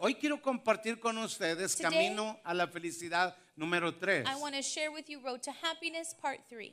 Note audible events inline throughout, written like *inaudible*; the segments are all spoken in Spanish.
Hoy quiero compartir con ustedes Today- Camino a la Felicidad número 3. I want to share with you Road to Happiness Part 3.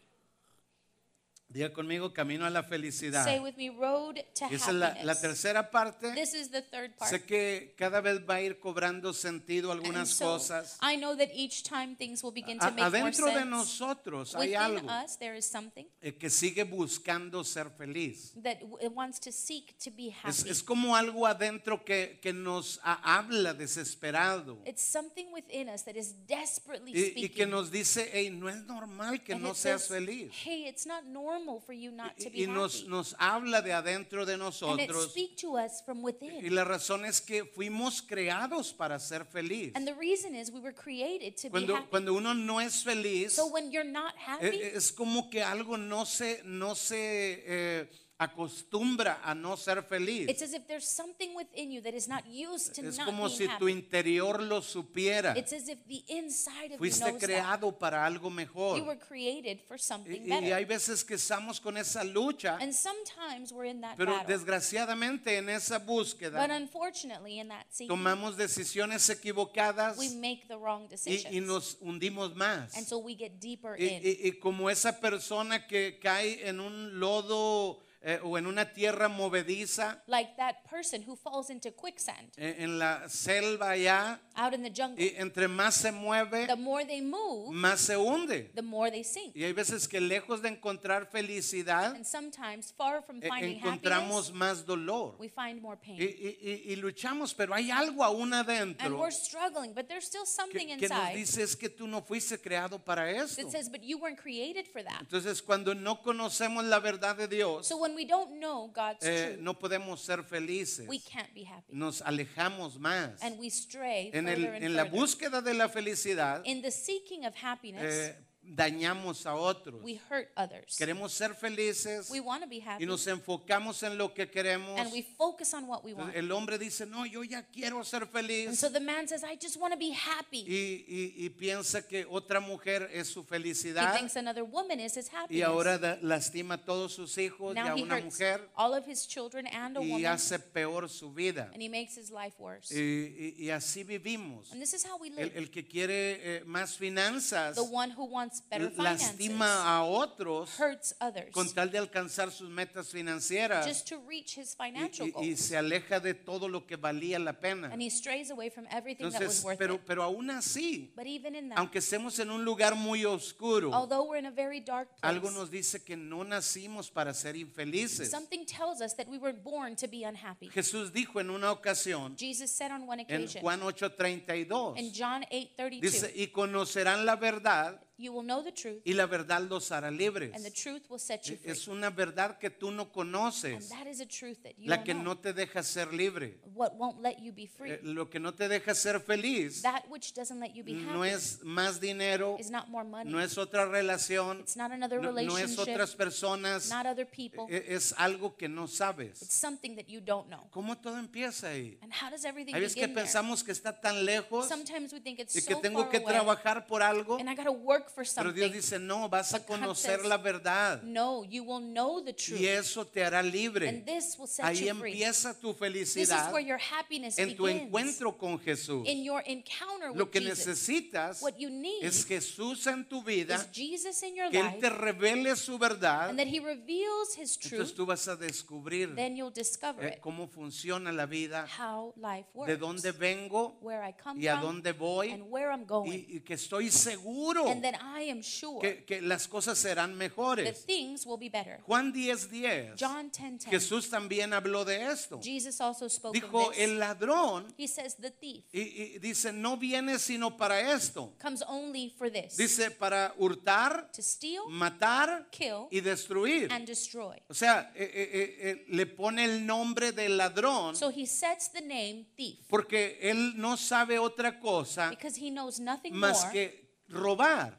Diga conmigo Camino a la Felicidad. Say with me Road to Esa es la, tercera parte. This is the third part. Sé que cada vez va a ir cobrando sentido algunas so, cosas. I know that each time things will begin to A- make more adentro de sense. nosotros hay Within algo us, there is something eh, que sigue buscando ser feliz. that w- it wants to seek to be Es, happy. es como algo adentro que, que nos ha- habla desesperado It's something within us that is desperately y, que nos dice, hey, no es normal que and no seas says, feliz. Hey, it's not normal for you not to Y, be y nos, happy. nos habla de adentro de and it nosotros. speaks to us from Y within. la razón es que fuimos creados para ser feliz. And the reason is we were created to be Cuando, happy. cuando uno no es feliz, so when you're not happy, eh, es como que algo no se, no se eh, acostumbra a no ser feliz. it's as if there's something within you that is not used to Es not como being si happy. tu interior lo supiera. It's as if the inside of Fuiste you knows that. creado para algo mejor. You were created for something Y, y better. hay veces que estamos con esa lucha, and sometimes we're in that pero battle. desgraciadamente en esa But búsqueda unfortunately, in that tomamos decisiones equivocadas we make the wrong y, decisions. y nos hundimos más. and so we get deeper Y, in. y- y como esa persona que cae en un lodo eh, o en una tierra movediza like that person who falls into quicksand eh, en la selva allá, out in the jungle. y entre más se mueve, the more they move, más se hunde. the more they sink. Y hay veces que lejos de encontrar felicidad, And sometimes, far from eh, finding encontramos happiness, más dolor. we find more pain. Y, y- y- y luchamos, pero hay algo aún and adentro we're struggling, but there's still something que, que nos inside dice es que tú no fuiste creado para esto. says, but you weren't created for that. Entonces cuando no conocemos la verdad de Dios, So when we don't know God's eh, truth, no podemos ser felices. we can't be happy. Nos alejamos más. And we stray En, el- and en la búsqueda de la felicidad, In the seeking of happiness, eh, dañamos a otros. we hurt others. Queremos ser felices We want to be happy. y nos enfocamos en lo que queremos. and we focus on what we want. El hombre dice, no, yo ya quiero ser And feliz. so the man says, I just want to be happy. Y, y- y piensa que otra mujer es su He felicidad thinks another woman is his y happiness. ahora da- lastima a todos sus hijos y a he una hurts mujer all of his children and a y woman, hace peor su vida. and he makes his life worse. Y, y- y así vivimos. and this is how we El, live. el que quiere eh, más finanzas the one who wants better finances lastima a otros hurts others con tal de alcanzar sus metas financieras just to reach his y, financial y- y goals. se aleja de todo lo que valía la pena. and he strays away from everything that was worth pero, it. pero aún así, But even in that, aunque estemos en un lugar muy oscuro, although we're in a very dark place, algo nos dice que no nacimos para ser infelices. something tells us that we were born to be unhappy. Jesús dijo en una ocasión, Jesus said on one en occasion Juan 8:32, in John 8:32, dice, y conocerán la verdad you will know the truth, y la verdad los hará libres. and the truth will set you free. Es una verdad que tú no And conoces, that is a truth that you la don't que know. no te deja ser libre. what won't let you be free. Eh, Lo que no te deja ser feliz that which doesn't let you be no happy es más dinero, is not more money. no es otra relación, it's not another no, no es relationship, otras personas, not other people. e- es algo que no it's sabes. something that you don't know. ¿Cómo todo empieza ahí? And how does everything Hay veces que begin there? pensamos que está tan lejos Sometimes we think it's y que so tengo far que away, trabajar por algo, and I got to work for pero something. Dios dice, no, vas a But God conocer says, la verdad no, you will know the truth, y eso te hará and libre. this will set Ahí you free. empieza tu This is felicidad where your happiness en tu begins. encuentro con Jesús. in your encounter Lo with que Jesus. necesitas What you need es Jesús en tu vida, is Jesus in your que Él life, te revele su verdad. and that He reveals His Entonces truth. tú vas a descubrir Then you'll discover eh, it, cómo funciona la vida, how life works, de dónde vengo where I come y a from, dónde voy and where I'm going, y, y que estoy seguro and that I am sure que, que las cosas serán that mejores. things will be better. Juan 10:10 10, John 10:10. Jesús también habló de esto. Jesus also spoke Dijo, of this. el ladrón, He says the thief y, y dice, no viene sino para esto. comes only for this, Dice, para hurtar, to steal, matar kill, y destruir. and destroy. O sea, eh, eh, eh, eh, le pone el nombre del ladrón So he sets the name thief porque él no sabe otra cosa because he knows nothing más more que robar.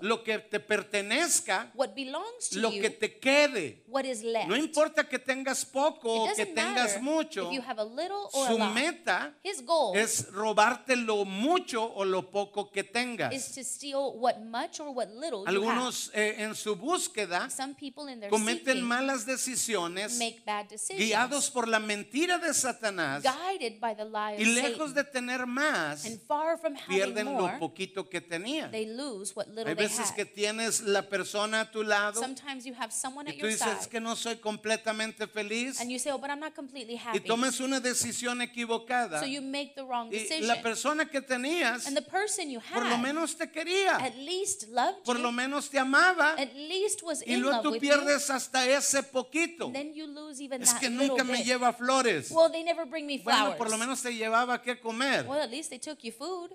Lo que te pertenezca, What belongs to lo you, que te quede. what is left. No importa que tengas poco o que tengas mucho, if you have a little or a su meta His goal es robarte lo mucho o lo poco que is tengas. to steal what much or what little you have. Algunos eh, en su búsqueda Some people in their cometen malas decisiones make bad decisions, guiados por la mentira de Satanás guided by the lie of y lejos Satan. de tener más, pierden lo poquito que tenían. They lose what little Hay they veces have. que tienes la persona a tu lado Sometimes you have someone at y tú your dices side que no soy completamente feliz and you say, oh, but I'm not completely y happy. tomas una decisión equivocada So you make the wrong y decision. la persona que tenías and the person you por lo had menos te quería, at least loved por you, lo menos te amaba at least was y in luego love tú with you, pierdes hasta ese poquito. and then you lose even Es that que little nunca me bit. lleva flores. Well, they never bring me Bueno, flowers. por lo menos te llevaba que comer. well, at least they took you food.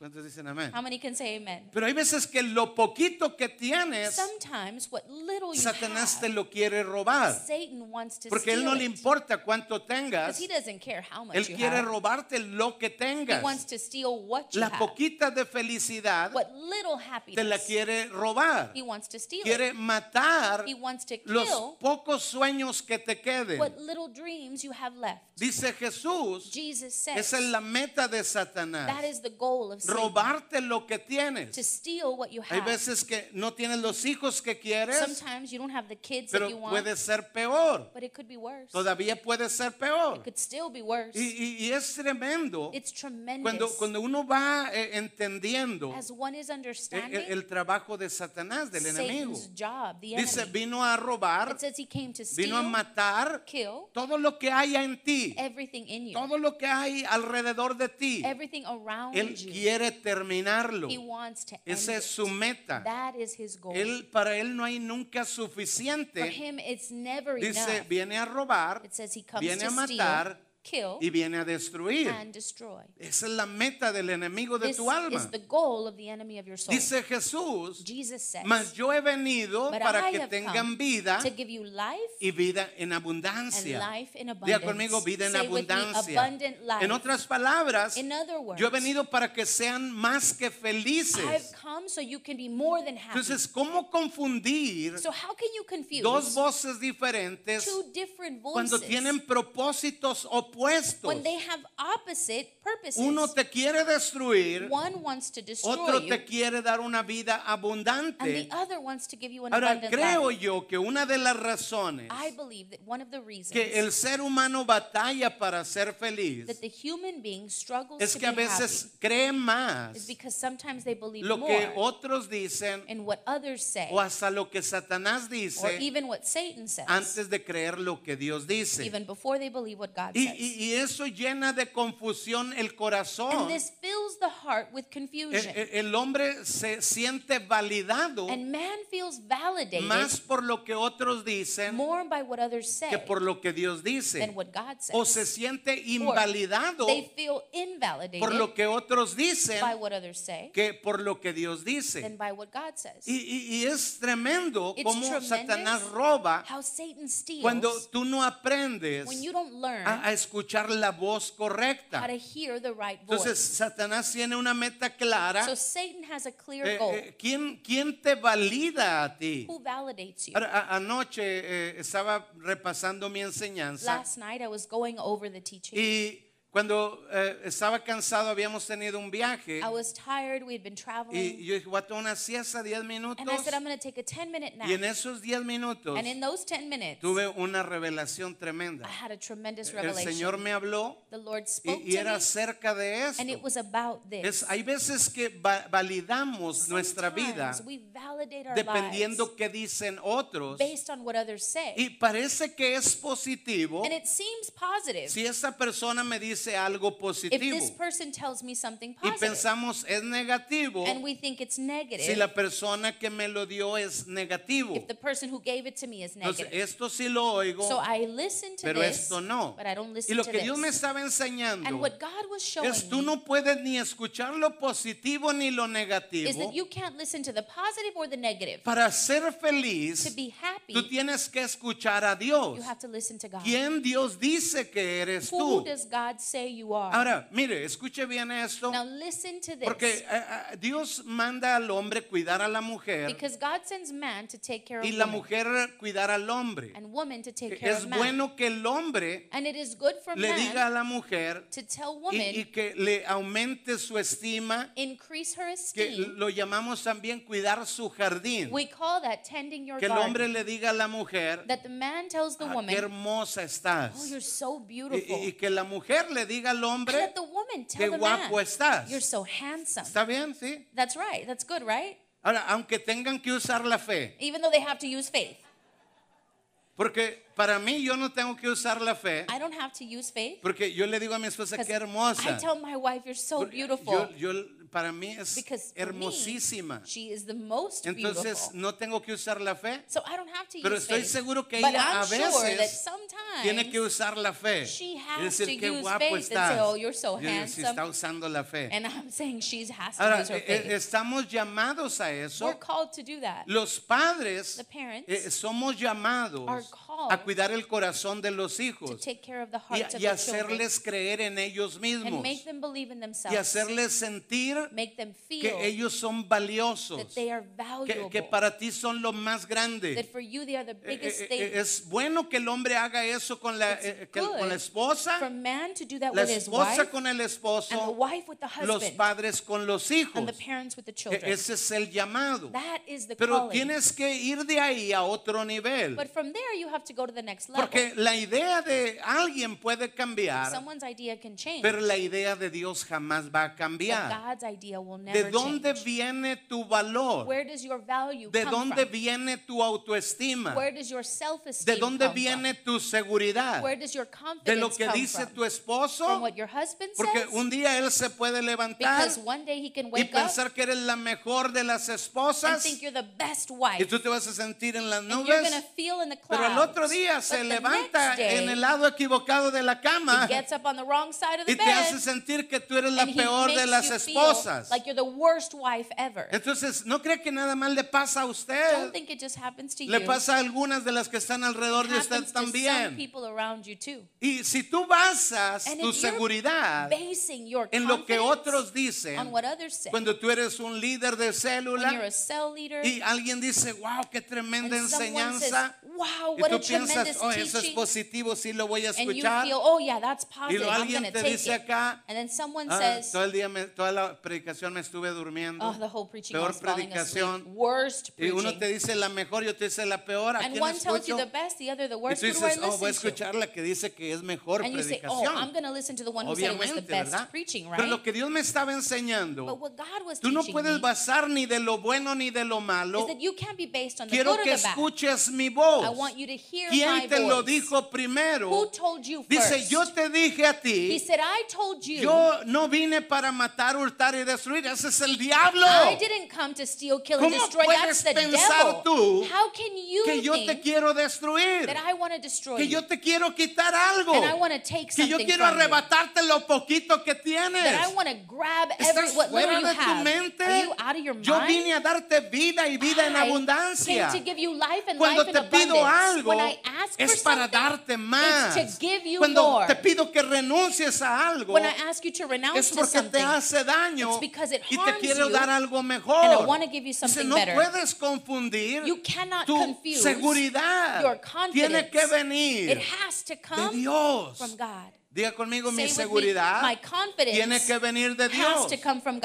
¿Cuántos dicen amén? How many can say amen? Pero hay veces que lo poquito que tienes, Sometimes what little you Satanás te have, lo quiere robar. Satan wants to Porque él steal no le it. importa cuánto Because tengas, he doesn't care how much él you quiere have. robarte lo que He tengas. wants to steal what you La have. poquita de felicidad What little te la happiness quiere robar. he wants to steal. Quiere it. matar He wants to los kill pocos sueños que te queden. what little dreams you have left. Dice Jesús, Jesus says esa es la meta de that Satanás. is the goal of Satan. Robarte lo que To tienes. steal what you Hay have. veces que no tienes los hijos que quieres, Sometimes you don't have the kids that pero you want, puede ser peor. but it could be worse. Todavía puede ser peor. It could still be worse. Y, y- y es tremendo It's tremendous. cuando, cuando uno va eh, entendiendo As one is eh, understanding el, trabajo de Satanás, del enemigo. Satan's job, the Dice, enemy. vino a robar, It says he came to vino a matar kill todo lo que haya en ti, everything in you, todo lo que hay alrededor de ti. everything around Él you. Quiere terminarlo. He wants to end Esa es su meta. That is his goal. Él, para él no hay nunca For suficiente. him, it's never Dice, enough. viene a robar, It says he comes viene to a matar kill, y viene a destruir. and destroy. Esa es la meta del enemigo de This tu alma. is the goal of the enemy of your soul. Dice Jesús, Jesus says, mas yo he venido para I que tengan vida to give you life y vida en and abundancia. life in Diga abundance. conmigo, vida en Say with me, abundancia. abundant life. En otras palabras, In other words, yo he venido para que sean más que I've felices. come so you can be more than happy. Entonces, ¿cómo confundir so how can you confuse dos voces diferentes two different voices cuando tienen propósitos opuestos? When they have opposite purposes? Uno te quiere destruir, One wants to destroy otro you, te quiere dar una vida and abundante. the other wants to give you an Ahora, abundant creo life. yo que una de las razones I believe that one of the reasons que el ser humano batalla para ser feliz that the human being struggles es to que a veces cree is más because sometimes they believe lo que more otros dicen in what others say o hasta lo que Satanás or dice even what Satan says antes de creer lo que Dios dice. even before they believe what God Y, says. Y- y eso llena de confusión el corazón. and this fills the heart with confusion. el- el hombre se siente validado and man feels validated más por lo que otros dicen more by what others say que por lo que Dios dice. than what God says. O se siente invalidado they feel invalidated por lo que otros dicen by what others say que por lo que Dios dice. than by what God says. Y, y- y es tremendo It's cómo Satanás roba How Satan steals cuando tú no aprendes when you don't learn a, a escuchar la voz correcta. to hear the right voice. Entonces Satanás tiene una meta clara. so Satan has a clear Eh, goal. eh, ¿quién, quién te valida a ti? Who validates you? A- anoche eh, estaba repasando mi enseñanza Last night I was going over the teaching. y cuando eh, estaba cansado habíamos tenido un viaje I was tired. We had been y traveling. yo dije, voy a tomar una siesta 10 minutos And I said, I'm going to take a 10 minute nap. y en esos 10 minutos And in those 10 minutes, tuve una revelación tremenda. I had a tremendous El revelation. Señor me habló the Lord y, spoke y to era acerca de esto. and it was about this. Es, hay veces que va- validamos nuestra vida Sometimes we validate our dependiendo lives qué dicen otros based on what others say. y parece que es positivo and it seems positive si esa persona me dice algo if positivo this person tells me something y positive. pensamos es negativo and we think it's negative si la persona que me lo dio es negativo. if the person who gave it to me is Entonces, negative. esto sí lo oigo, so I listen to pero this, esto no. but I don't Y listen lo to que. Dios me estaba enseñando and what God was showing es tú me no puedes ni escuchar lo positivo ni lo is negativo. that you can't listen to the positive or the negative. Para ser to feliz, be happy, tú tienes que escuchar a Dios. you have to listen to God. ¿Quién Dios dice que eres Who tú? does God say say you are. Ahora, mire, escuche bien esto, Now listen to this. porque eh, eh, Dios manda al hombre cuidar a la mujer Because God sends man to take care of y la woman mujer cuidar al hombre. and woman to take care Es of man. bueno que el hombre and it is good for le man diga a la mujer to tell y, woman y que le aumente su estima, increase her que esteem. lo llamamos también cuidar su jardín. We call that tending your Que el garden. hombre le diga a la mujer, that the man tells the "Ah, woman, qué hermosa estás. "Oh, you're so Y, beautiful." y- y que la mujer le diga al hombre, woman qué guapo man, estás. "You're so handsome." ¿Está bien? Sí. That's right. That's good, right? Ahora, aunque tengan que usar la fe, Even though they have to use faith. porque para mí yo no tengo que usar la fe, I don't have to use faith. porque yo le digo a mi esposa, qué hermosa. I tell my wife, "You're so beautiful." Yo, yo- para mí es because me, hermosísima. she is the most Entonces beautiful. no tengo que usar la fe, So I don't have to pero use estoy faith. seguro que but ella a I'm veces tiene que usar la fe she has decir to qué use guapo faith and estás. say, "Oh, you're so Yo digo, si handsome." está usando la fe. and I'm saying she has to Ahora, use her eh, eh, faith. estamos llamados a eso. We're called to do that. Los padres The parents eh, somos llamados are called a cuidar el corazón de los hijos y, y hacerles creer en ellos mismos make them believe in themselves. y hacerles sentir que ellos son valiosos, that they are que, valuable. que para ti son lo más grande. that for you they are the Eh, biggest eh, eh, Es bueno que el hombre haga eso con la, eh, que- con la esposa, for man to do that la esposa con el esposo, wife with the los husband padres con los hijos. and the parents with the E- children. Ese es el llamado. Pero tienes que ir de ahí a otro nivel. But the next level. Porque la idea de alguien puede cambiar, Someone's idea can change. pero la idea de Dios jamás va a but cambiar. God's idea will never ¿De dónde change. viene tu valor? Where does your value ¿De come dónde from? viene tu autoestima? Where does your self-esteem ¿De dónde come viene tu seguridad? Where does your ¿De confidence lo que come dice from? tu esposo? What your husband Porque says? un día él se puede levantar because one day he can y wake up pensar que eres la mejor de las and esposas think you're the best y wife. tú te vas a sentir en las and you're going to nubes. feel in the clouds. Pero al otro día se levanta en el lado equivocado de la cama y te hace sentir que tú eres la peor de las esposas. feel like you're the worst wife ever. Entonces, no cree que nada más le pasa a Don't usted. think it just happens to Le pasa a algunas de las que están alrededor de usted también. Y si tú basas tu seguridad Basing your en lo que otros dicen, on what others say. cuando tú eres un líder de célula y alguien dice, wow, qué tremenda enseñanza, y tú a piensas, tremendous oh, eso es teaching. positivo, sí lo voy a and you escuchar. feel, oh yeah, that's Y positive. luego I'm alguien going te take dice it. acá, And then someone ah, says, todo el día, me- toda la predicación me estuve durmiendo. oh, the whole preaching I Peor was falling asleep. predicación. Worst Y uno preaching. te dice la mejor, yo te dice la peor. ¿A and quién one tells you escucho? the best, the other the Y worst. tú Who do I dices, oh, voy a listen to? escuchar la que dice que es mejor And you say, oh, predicación. I'm going to listen to the one who said it was the Obviamente, best ¿verdad? preaching, Pero lo que Dios me estaba But enseñando, what God was tú no teaching puedes me basar ni de lo bueno ni de lo malo. is that you can't be based on the Quiero good que or the bad. escuches mi I voz. want you to hear ¿Quién te lo dijo primero? Who told you Dice, yo te dije a He ti, said, I told you. yo no vine para matar, hurtar y destruir. Ese es el diablo. I didn't come to steal, kill, and ¿Cómo destroy. puedes That's the pensar devil. tú How can you Que yo te quiero destruir. that I want to destroy Que yo te quiero quitar algo. and I want to take Que yo quiero you? arrebatarte lo poquito que tienes. That I want to grab every ¿Estás what fuera de tu mente? Are you out of your Yo mind? vine a darte vida y vida en abundancia. came to give you life and Cuando life te in pido abundance. algo, ask for es para darte más. It's to give you Cuando more. te pido que renuncies a algo, when I ask you to renounce es porque te hace daño it's because it y te quiero you, dar algo and I mejor. want to give you Dice, something no better. puedes confundir You cannot tu confuse seguridad. your confidence. Tiene que venir It has to de come Dios. from God. Diga conmigo, mi with me, seguridad my confidence tiene que venir de Dios.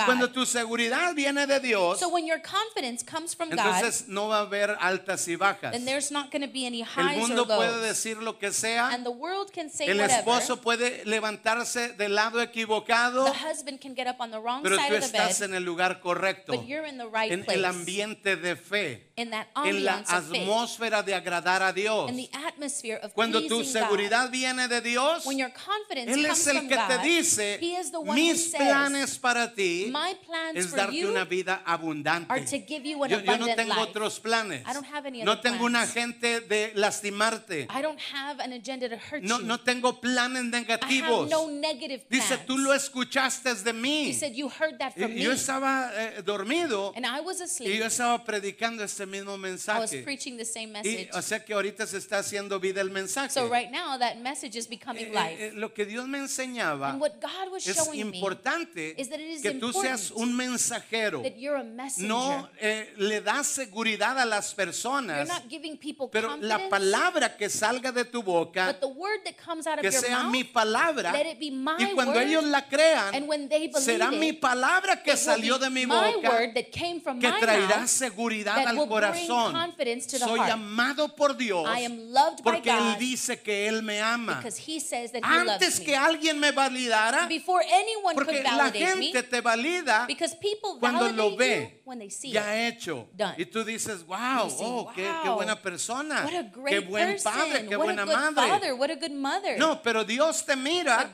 Cuando tu seguridad viene de Dios, So when your confidence comes from God, entonces no va a haber altas y bajas. then not going to be any El highs or mundo puede lows. decir lo que sea. And the world can say El whatever. esposo puede levantarse del lado equivocado, The husband can get up on the wrong pero side tú of the estás bed, en el lugar correcto, but you're in the right en place. el ambiente de fe, in that en la ambiance of faith, atmósfera de agradar a Dios. in the atmosphere of Cuando tu God. seguridad viene de Dios, When your confidence Él comes es el que te God, dice, He is the one who mis says, planes para ti My plans es darte una vida abundante. are to give you an Yo, yo no tengo life. otros planes. I don't have any No other tengo una gente de lastimarte. I don't have an agenda to hurt No, you. no tengo planes I negativos. have no negative plans. Dice, tú lo escuchaste de mí. He said, You heard that from Y me. Yo estaba eh, dormido and I was y asleep. yo estaba predicando este ese mismo I was mensaje. preaching the same Y, message. o sea que ahorita se está haciendo vida el mensaje. So right now, that message is Eh, becoming eh, life. eh, lo que Dios me enseñaba And what God was es showing me importante is that it is que tú seas un mensajero. that you're a messenger. No eh, le das seguridad a las You're personas, not giving people pero la palabra que salga de tu boca, but the word that comes out of que your sea mouth, mi palabra, let it be my y cuando word, ellos la crean, and when they believe será it, mi palabra que salió de mi my boca word that came from que traerá mouth seguridad al corazón. Soy amado por Dios I am loved by porque Él God dice que Él me ama. because He says that He Antes que alguien me validara, porque la gente te valida cuando lo ve you when they see ya it. hecho. Y tú dices, wow, oh, qué, qué buena persona, What a qué buen padre, qué what buena a good madre. father. What a good mother. No, pero Dios te mira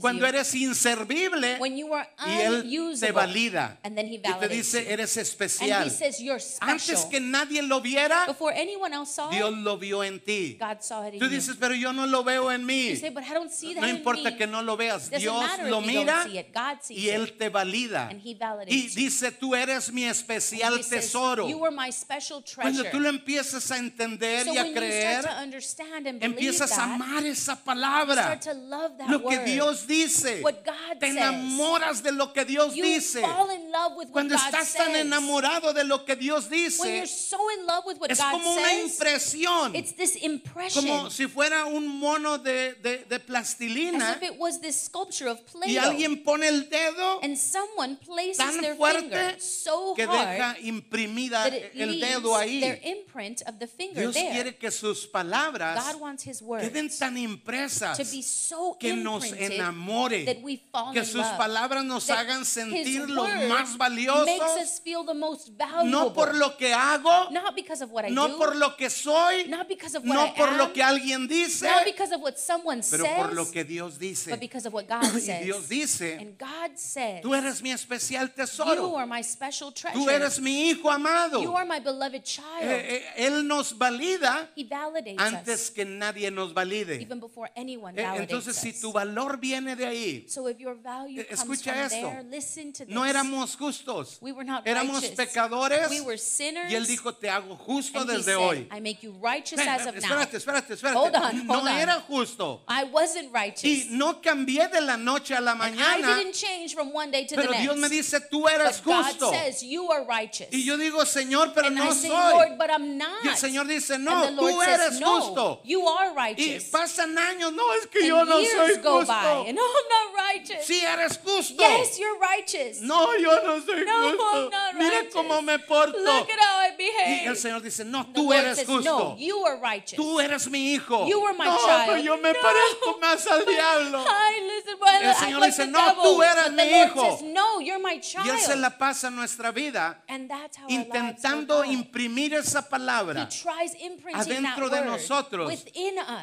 cuando you eres inservible when you are y Él te valida. And then He Y te dice, eres And especial. He says you're special. Antes que nadie lo viera, Before anyone else saw Dios it, lo vio en ti. God saw it in Tú dices, pero yo no lo veo en mí. You say, but I don't see that No in importa me. que no lo veas, Doesn't Dios matter lo if you mira don't see it. God sees y Él te valida. And He validates Y you. dice, tú eres mi especial He says, tesoro. you are my special Cuando treasure. tú lo empiezas a entender so y a when you creer, start to understand and believe empiezas a that, amar esa you palabra. start to love that Lo que word. Dios dice. What God Te says. enamoras de lo que Dios you dice. fall in love with what Cuando God estás says. tan enamorado de lo que Dios when dice, you're so in love with what es God como una says, impresión. it's this impression Como si fuera un mono de, de- de as plastilina if it was this sculpture of y Play-Doh. alguien pone el dedo and someone places tan their fuerte finger so que hard deja imprimida that it el leaves dedo ahí. their imprint of the finger Dios there. quiere que sus palabras God wants His words queden tan impresas to be so que nos imprinted enamore, that we fall que in sus love. palabras nos that hagan sentir word más makes us feel the most valuable. no por lo que hago, not because of what I no do, por lo que soy, not because of what no I por am, lo que alguien dice, not because of what someone pero says, por lo que Dios dice. but because of what *clears throat* God Y says. Dios dice, and God says, tú eres mi especial you tesoro, are my special treasure. tú eres mi hijo amado. you are my beloved child. Eh, eh, Él nos valida he validates antes us que nadie nos valide. even before anyone Eh, validates Entonces, si tu valor viene de ahí, so if your value comes escucha from esto. there, listen to this. no éramos justos, we were not éramos righteous. pecadores. We were sinners. Y Él dijo, te hago justo and desde hoy. I make you righteous as of now. espérate, espérate, espérate. Hold on, no on. era justo. I wasn't righteous. Y no cambié de la noche a la And mañana, I didn't change from one day to pero the next. Dios me dice, tú eres but God justo. says you are righteous. Y yo digo, Señor, pero and no I say, soy. Lord, but I'm not. Y el Señor dice, and no, the Lord tú says, eres no, justo. You are Y righteous. pasan años, no, es que and yo no years soy go justo. by, and *laughs* oh, I'm not righteous. Sí eres justo. Yes, you're righteous. No, yo no soy No, justo. I'm not Mira righteous. cómo me porto. Look at how I Y behave. el Señor dice, no, tú eres says, justo. No, you are righteous. Tú eres mi hijo. You were my no, child. pero yo me No. parezco más al diablo. Hi, listen, well, El I Señor like dice, "No, devil." tú eres But mi hijo. says, no, you're my child. Y Él se la pasa nuestra vida and that's how our lives intentando imprimir esa He palabra tries adentro that de nosotros us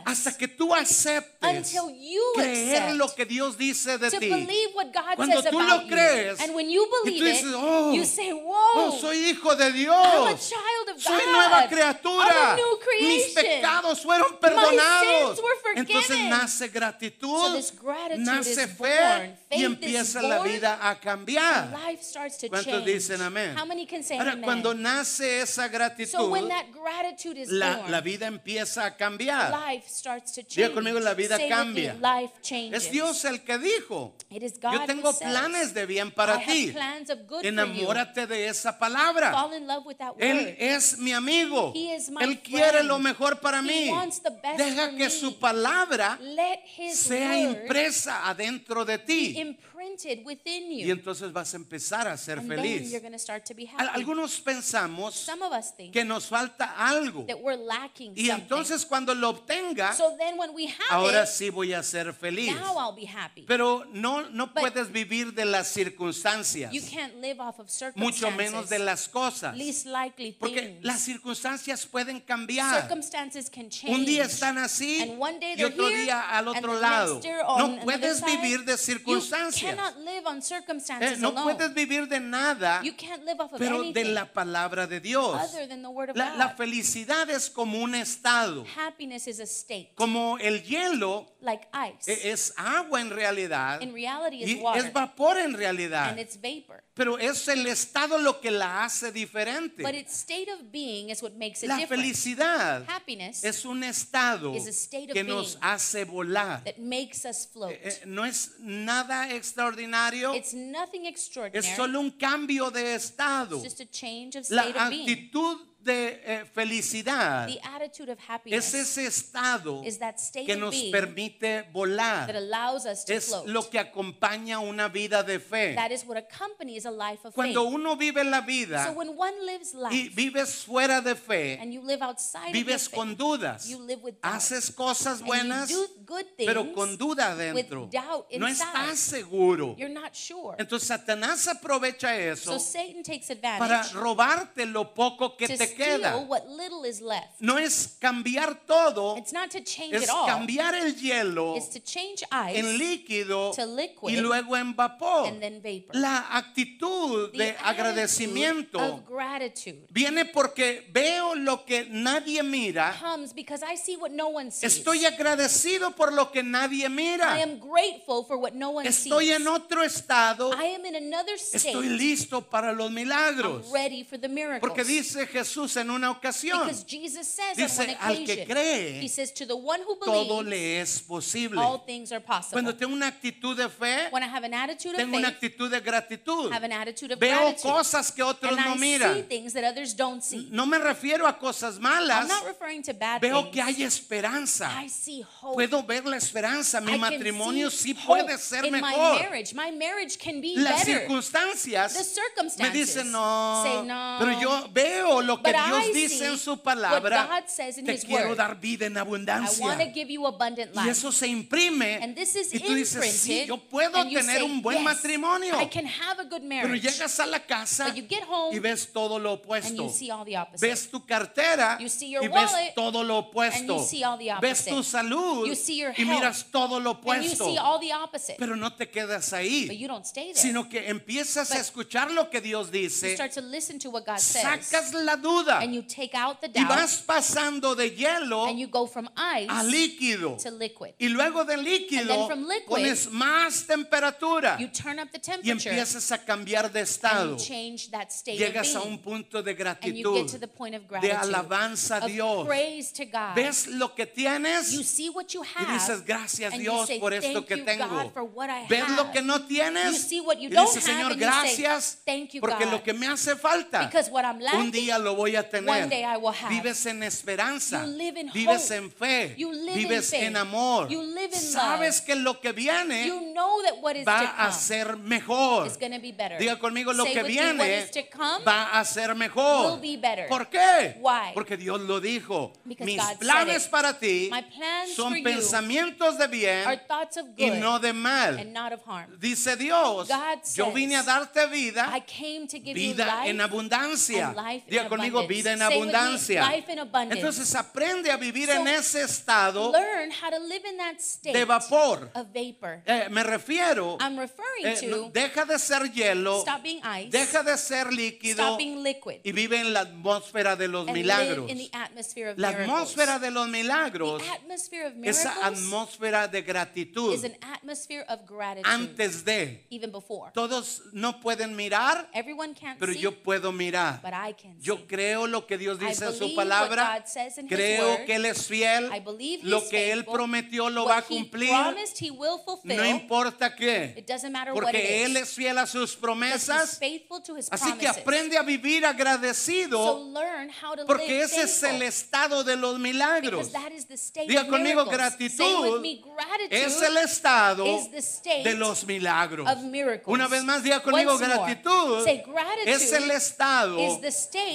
hasta que tú aceptes creer lo que Dios dice de ti. Cuando tú lo crees, you. And when you y believe tú dices, it, "Oh, you say, whoa, Oh, soy hijo de a Dios. Soy nueva criatura. I'm a new Mis pecados fueron perdonados. sins were forgiven. Entonces nace So gratitud, this gratitude nace is fe born. y empieza is la born. vida a cambiar. Life starts to ¿Cuántos change. dicen amén? How many can say Ahora, amen? cuando nace esa so gratitud, when that gratitude is la, born, la vida empieza a cambiar. life starts to Diga change. conmigo, la vida Say cambia. life changes. Es Dios el que dijo, It is God yo tengo planes de bien para I ti. have plans of good for you. Enamórate de esa palabra. Fall in love with that word. Él es mi amigo. Él quiere lo mejor para mí. Deja que su palabra sea impresa adentro de ti. Imprinted within you. Y entonces vas a empezar a ser and then feliz. you're going to start to be Al- happy. Algunos pensamos Some of us think que nos falta algo. that we're lacking Y something. entonces cuando lo obtenga, so then when we have ahora it, sí voy a ser feliz. now I'll be happy. Pero no, no But- puedes vivir de las circunstancias, you can't live off of circumstances. mucho menos de las cosas. least likely Porque things. las circunstancias pueden cambiar. circumstances can change. Un día están así And one day y they're otro here, día al and otro the lado. next year on No another puedes side. vivir de You circunstancias. cannot live on Eh, circumstances No alone. puedes vivir de nada, you can't live off of pero anything de la palabra de Dios. other than the word of La, God. la felicidad es como un estado, Happiness is a state, como el hielo like ice. e- es agua en realidad In reality, y water, es vapor en realidad. and it's vapor. Pero es el estado lo que la hace diferente. But its state of being is what makes a La difference. felicidad Happiness es un estado is a state of que nos being hace volar. that makes us float. Eh, eh, No es nada extraordinario, It's nothing extraordinary. es solo un cambio de estado. It's just a change of La state of being. De eh, felicidad The attitude of es happiness ese estado que nos permite that volar. allows us to Es lo que acompaña una vida de fe. That is what accompanies a life of Cuando faith. uno vive la So vida when one lives y life vives fuera de fe, and you live outside of your vives con dudas. you live with doubt. Haces cosas buenas, pero con duda adentro. No estás seguro. sure. Entonces Satanás aprovecha So eso Satan takes para robarte lo poco que to te queda. steal what little is left. No es cambiar todo, It's not to change es it all. cambiar el hielo It's to change ice en líquido to liquid y luego en vapor. and then vapor. La actitud The de agradecimiento of gratitude viene porque veo lo que nadie mira. comes because I see what no one sees. Estoy agradecido por lo que nadie I mira. am grateful for what no one Estoy sees. en otro estado. I am in another state. Estoy listo para los milagros. I'm ready for the miracles. Porque dice Jesús en una ocasión, because Jesus says Dice, on one "Al que occasion, cree, He says, to the one who todo believes, le es posible. all things are possible. Cuando tengo una actitud de fe, when I have an attitude of tengo una faith, actitud de gratitud. have an attitude of Veo gratitude, cosas que otros and no I see miran. things that others don't see. No me refiero a cosas I'm malas. not referring to bad Veo things. que hay esperanza. I see hope. Puedo ver la esperanza. Mi I can matrimonio see sí hope puede ser in my mejor. marriage. My marriage can be Las better. circunstancias The circumstances me dicen no, say no. pero yo veo lo que But Dios dice en su palabra. Te quiero word. dar vida en abundancia. want to give you abundant Y life. eso se imprime. And this is y tú dices, sí, yo puedo tener un buen "Yes, matrimonio. I can have a good Pero marriage. llegas a la casa But you get home y ves todo lo and opuesto. Ves tu cartera You see your y ves todo lo opuesto. Ves tu salud You see your y miras todo lo and you opuesto. see all the opposite. Pero no te quedas but ahí, you don't stay there. sino que empiezas a escuchar lo que Dios you dice, start to listen to what God says. sacas la duda and you take out the y doubt vas pasando de hielo and you go from ice a líquido. to liquid. Y luego de líquido then from liquid, pones más temperatura You turn up the y temperature empiezas a cambiar de and estado. you change that state Llegas a un punto de And you gratitud, get to the point of de gratitude. alabanza a Dios. praise to God. Ves lo que tienes you see what you y have. dices gracias and you Dios say, por esto "Thank que you, tengo. God, for what I Ves lo have." que no tienes You see what you y don't dices have Señor and say, gracias "Thank you, porque God." lo que me hace falta Because what I'm un día lo voy a tener. one day I will have. Vives en esperanza, vives en fe, vives en amor. You live in Sabes que lo que viene va a ser mejor. is going to be better. Diga conmigo lo que viene va a ser mejor. ¿Por qué? Porque Dios lo dijo. Mis planes para ti son pensamientos de bien y no de mal. and not of harm. Dice Dios, God yo vine a darte I vida, came to give you vida en abundancia. Diga conmigo, abundance. vida en abundancia. Entonces aprende a vivir en ese estado Learn how to live in that state de vapor. of vapor. Eh, me refiero, I'm referring eh, to no, deja de ser hielo, deja de ser líquido stop being liquid, y vive en la atmósfera de los milagros. live in the atmosphere of La atmósfera de los milagros, esa atmósfera de gratitud is an atmosphere of gratitude. antes de. even before. Todos no pueden mirar, pero see, yo puedo mirar. but I can Yo see. Creo lo que Dios dice en su palabra. Creo que Él es fiel. Lo que Él prometió lo va a cumplir. No importa qué. Porque. Él es fiel a sus promesas. Así que aprende a vivir agradecido. Porque ese es el estado de los milagros. Diga conmigo, gratitud Es el estado de los milagros. Una vez más, diga conmigo, gratitud es el estado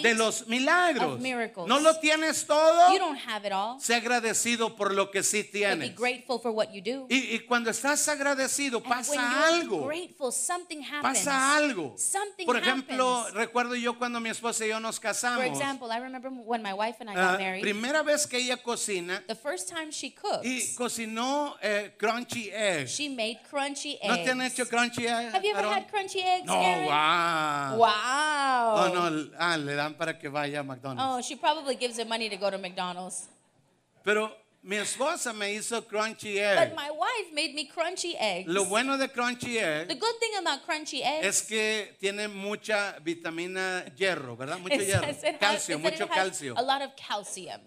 de los milagros. of miracles. ¿No lo tienes todo? You don't have it all. Sé agradecido por lo que sí But be tienes. grateful for what you do. Y, y cuando estás agradecido, And when pasa you're algo. grateful, something happens. Pasa algo. Something Por ejemplo, happens. recuerdo yo cuando mi esposa y yo nos For casamos. example, I remember when my wife and I ah, got married. primera vez que ella cocina The first time she cooks, y cocinó eh, crunchy eggs. she made crunchy eggs. ¿No te han hecho crunchy eggs? Have you ever had crunchy eggs, No, Aaron? wow. Wow. Oh, no, ah, le dan para que vaya a McDonald's. Oh, she probably gives him money to go to McDonald's. Pero mi esposa me hizo crunchy But my wife made me crunchy eggs. Lo bueno de crunchy The good thing about crunchy eggs es que tiene mucha vitamina hierro, ¿verdad? Mucho *laughs* is, hierro. is it has- Calcio, is that mucho it has calcio. a lot of calcium.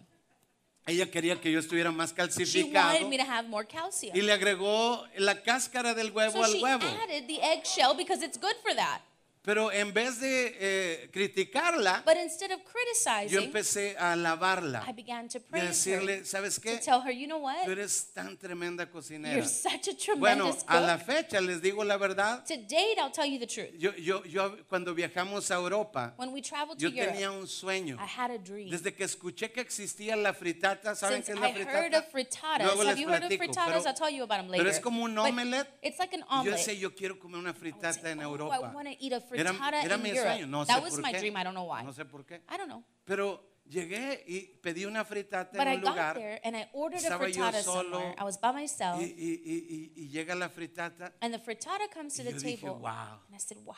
Ella quería que yo estuviera más She calcificado wanted me to have more calcium. y le agregó la cáscara del huevo So al she huevo. added the eggshell because it's good for that. Pero en vez de eh, criticarla, But instead of yo criticizing, empecé a alabarla I began to y a praise her. decirle, ¿sabes To qué? tell her, you know Tú what? eres tan tremenda cocinera. You're such a Bueno, tremendous a la cook. fecha les digo la verdad. To date, I'll tell you the truth. Yo, yo, yo cuando viajamos a Europa, When we traveled to yo tenía Europe, un sueño. I had a dream. Desde que escuché que existía la fritata, ¿saben Since qué es la I heard fritata? of frittatas, Luego have les you heard of platico, frittatas? pero- I'll tell you about them pero later. es como un But omelette. It's like an yo omelet. decía, yo quiero comer una I would fritata say, en "Oh, Europa. I want to eat a Era, frittata era in mi Europe. sueño, no that sé was por my qué. dream. I don't know why. No sé por qué. I don't know. Pero llegué y pedí una fritata But en I un got lugar there and I ordered a Estaba yo frittata solo. somewhere. I was by myself, y, y- y- y- y llega la fritata. and the frittata comes to Y the yo dije, table. "Wow". And I said, wow,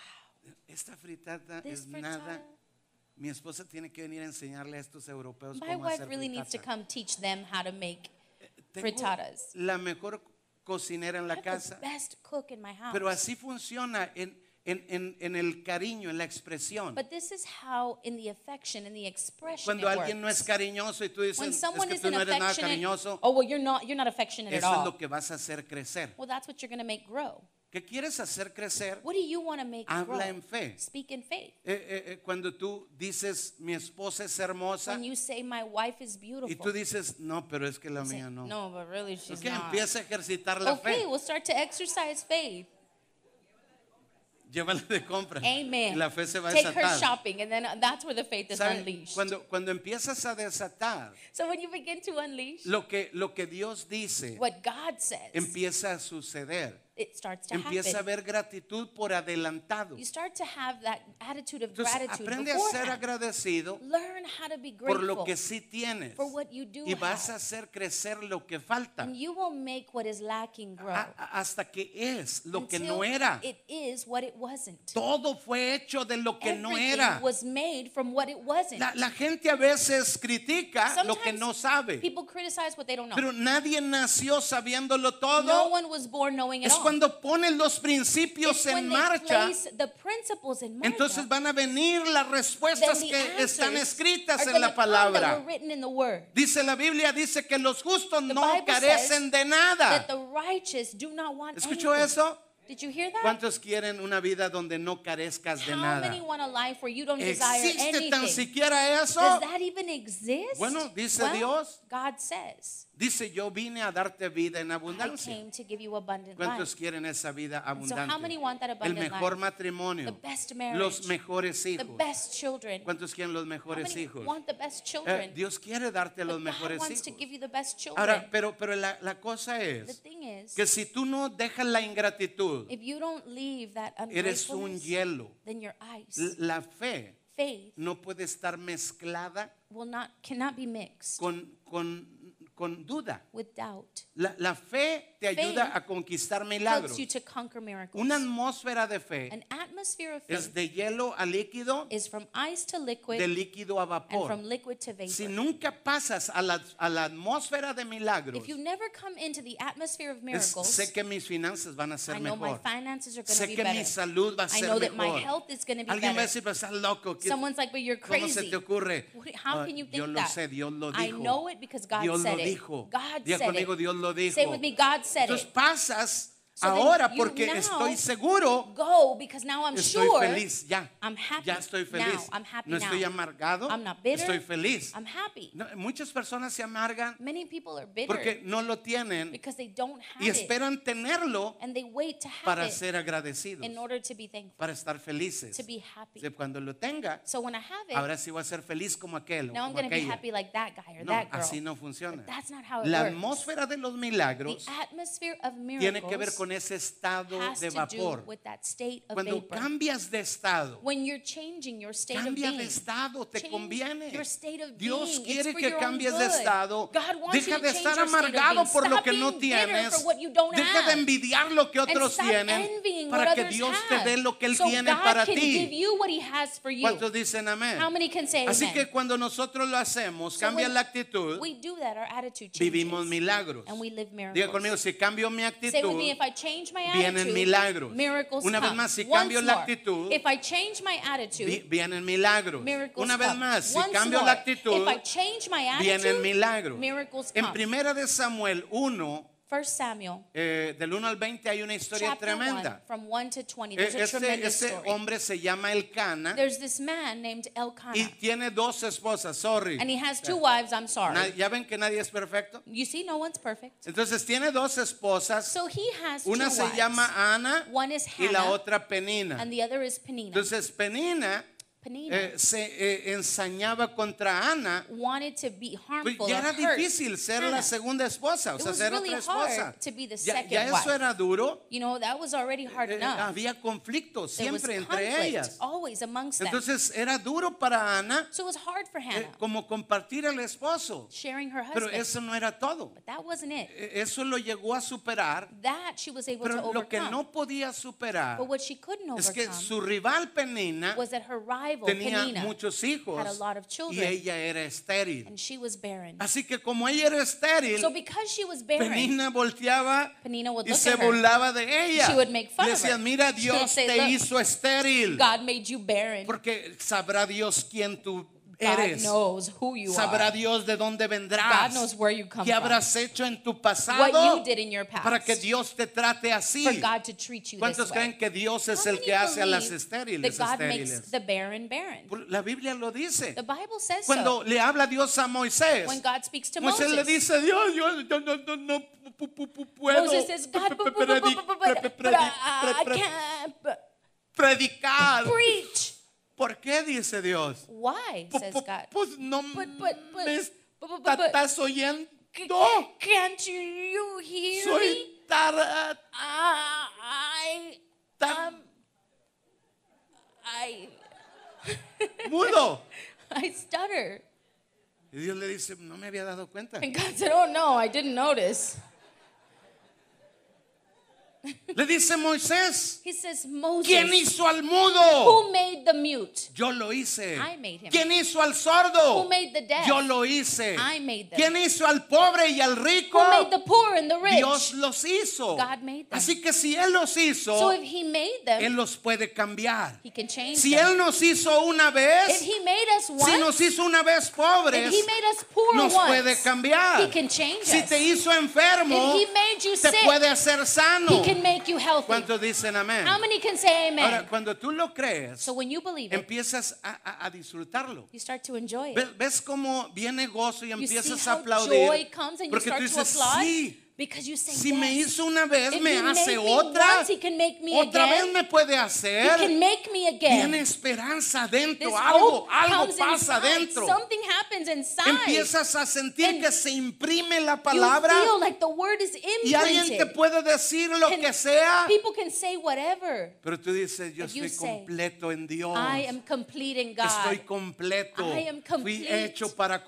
Esta fritata this es nada. frittata. Mi esposa tiene que venir a enseñarle a estos europeos My cómo wife hacer really needs to come teach them how to make Tengo frittatas. la mejor cocinera en la I'm the casa. best cook in my house. Pero así funciona en, en- en- en el cariño, en la expresión. But this is how, in the affection, in the expression, Cuando it alguien no es cariñoso y tú dices, When es someone que tú isn't no eres nada affectionate, cariñoso, oh well, you're not, you're not affectionate at eso es all. lo que vas a hacer crecer. Well, that's what you're going to make grow. ¿Qué quieres hacer crecer? What do you want to make Habla grow? en fe. Speak in faith. Eh, eh, eh, cuando tú dices, mi esposa es hermosa, When you say my wife is beautiful, y tú dices, no, pero es que la mía no. no, but really she's Ok, not. empieza a ejercitar la Okay, fe. we'll start to exercise faith. Llévala de compra. Amen. La fe se va a Take her desatar. shopping, and then that's where the faith is ¿Sabe? unleashed. Cuando, cuando empiezas a desatar so when you begin to unleash lo que, lo que Dios dice, what God says, empieza a suceder. It starts to Empieza a happen. haber gratitud por adelantado. You start to have that attitude of Entonces gratitude aprende a ser beforehand. agradecido Learn how to be por grateful lo que sí tienes for what you do y vas a have. hacer crecer lo que falta and you will make what is lacking grow. a- a- hasta que es lo que until no era. It is what it wasn't. Todo fue hecho de lo que no Everything era. was made from what it wasn't. La, la gente a veces critica lo que Sometimes no sabe, People criticize what they don't know. pero nadie nació sabiéndolo no todo. one was born knowing it Es all. Cuando ponen los principios en marcha, entonces van a venir las respuestas que están escritas en la palabra. Dice la Biblia, dice que los justos no carecen de nada. ¿Escuchó eso? Did you hear that? ¿Cuántos quieren una vida donde no carezcas de How nada? many want a life where you don't desire ¿Existe tan siquiera eso? Does that even exist? Bueno, dice Well, Dios. God says, Dice, yo vine a darte vida en abundancia. ¿Cuántos quieren esa vida so abundante? El mejor life? matrimonio, marriage. los mejores hijos. ¿Cuántos quieren los mejores hijos? Eh? Dios quiere darte los But mejores hijos. Ahora, pero, pero la, la cosa es is, que si tú no dejas la ingratitud, eres un hielo. La fe no puede estar mezclada not be con, con, con duda. with doubt. La, la fe te Faith ayuda a conquistar milagros. Helps you to conquer miracles. Una atmósfera de fe An atmosphere of es faith de hielo a líquido, is from ice to liquid de líquido a and vapor. from liquid to vapor. Si nunca pasas a la, a la atmósfera de milagros, if you never come into the atmosphere of es- miracles, sé que mis finanzas van a ser I know my mejor. finances are going to Sé be que mi salud va a I ser know that my mejor. health is going to be Alguien va a decir, pero estás loco. ¿qué- Someone's like, but you're ¿Cómo se crazy. te ocurre? How Ah, can you yo think lo that? sé, Dios lo I dijo. know it because God Dios said it. Dijo. God Diga said conmigo, it. Dios lo dijo. Say with me, God said Entonces it. pasas ahora porque estoy seguro, Go because now I'm estoy sure feliz ya. I'm happy. Ya estoy now. feliz. I'm happy no estoy amargado. Estoy feliz. No, muchas personas se amargan Many people are bitter porque no lo tienen because they don't have y esperan tenerlo and they wait to have para ser agradecidos, in order to be thankful, para estar felices. to be happy. De cuando lo tenga, So when I have it, ahora sí voy a ser feliz como aquel now como like that guy or No, that girl. así no funciona. That's not how it La works. atmósfera de los milagros tiene que ver con con ese estado de vapor. Cuando cambias de estado, cambia of de estado, te conviene. your state of Dios being. quiere que cambies de estado. Deja de estar amargado por lo que no tienes. Deja de envidiar lo que otros tienen para que Dios te dé lo que Él tiene para ti. ¿Cuántos dicen amén? How many can say Así que cuando nosotros lo hacemos, cambia la actitud, vivimos milagros. Diga conmigo, si cambio mi actitud, change my vienen milagros. miracles Una vez más, si Once cambio la actitud, if I change my attitude, vi- vienen milagros. miracles Una vez más, si cambio more, la actitud, if I change my attitude, vienen milagros. miracles En primera de Samuel 1, First Samuel, eh, del 1 al 20, hay una historia chapter tremenda. 1, from 1 to 20. Eh, There's a Ese, tremendous ese story. hombre se llama Elcana There's this man named Elkanah, y tiene dos esposas, sorry. and he has two wives. I'm sorry. Na- ¿Ya ven que nadie es perfecto? You see, no one's perfect. Entonces tiene dos esposas, So he has una two se wives. llama Ana One is y la Hannah, otra Penina. and the other is Penina. Entonces Penina eh, se eh, ensañaba contra Ana. wanted to be Pues ya era difícil ser la segunda esposa, o sea, ser really otra esposa. Ya, ya eso era duro. You know, that was already hard Eh, enough. había was siempre entre ellas. always amongst them. Entonces era duro para Ana So it was hard for eh, como compartir el esposo. sharing her Pero eso no era todo. But that wasn't it. Eh, Eso lo llegó a superar. That she was able to Pero lo que no podía superar es que su rival Penina was that her rival, tenía Penina, muchos had a hijos lot of y children, ella era estéril. and she was barren. Así que como ella era estéril, So because she was barren, Penina volteaba Penina would y look se at her. burlaba de ella. She would make fun Le of decía, her. mira, She would Dios say, te "Look, hizo estéril. God made you barren. Porque sabrá Dios quién tú eres. knows who you Sabrá are. Dios de dónde God vendrás. knows where you come ¿Qué from. habrás hecho en tu What pasado you did in your past. para que Dios te trate así? for God to treat you this ¿Cuántos way. creen que Dios es How el que hace a las estériles that God makes estériles? the barren barren. La Biblia lo dice. The Bible says Cuando so. le habla Dios a Moisés, When God speaks to Moisés Moses, le dice, Dios, yo, yo no, no, no pu- pu- pu- puedo Moses says, God, but, but, but, predi- but, but, but, pre- but I, I pre- pre- can't but predicar. preach. ¿Por qué dice Dios? Why, says God. Pues no But, but, but, me estás oyendo. can't you, hear? Soy tar- Ah, I, I, *laughs* mudo. I stutter. Y Dios le dice, no me había dado cuenta. And God said, oh no, I didn't notice. Le dice Moisés, He says, Moses, ¿quién hizo al mudo? who made the mute? Yo lo hice. I made him. ¿Quién hizo al sordo? Who made the deaf? Yo lo hice. I made them. ¿Quién hizo al pobre y al rico? Who made the poor and the rich? Dios los hizo. God made them. Así que si Él los hizo, So if he made them, Él los puede cambiar. he can change Si them. Él nos hizo una if vez, he made us once, si nos hizo una vez pobres, if he made us poor nos once, puede cambiar. he can change Si te hizo enfermo, if he made you te sick, puede hacer sano. Can make you healthy. ¿Cuántos dicen amén? How many can say amen? Ahora, cuando tú lo crees, so when you believe it, empiezas a, a- a disfrutarlo. you start to enjoy it. ¿Ves, ves cómo viene gozo y empiezas a aplaudir? joy comes and you Porque start tú to dices, applaud sí, because you say si yes. me hizo una vez, if me he hace made me otra. once, he can make me Otra again. vez me puede he hacer. can make me again. Tiene esperanza dentro, This algo, hope algo comes pasa inside. dentro. Something happens inside. Empiezas a sentir And que se imprime la you palabra feel like the word is y alguien te puede decir lo que sea, People can say whatever. pero tú dices, yo estoy completo en Dios. I am complete in God. Estoy completo. I am Fui complete. hecho para I was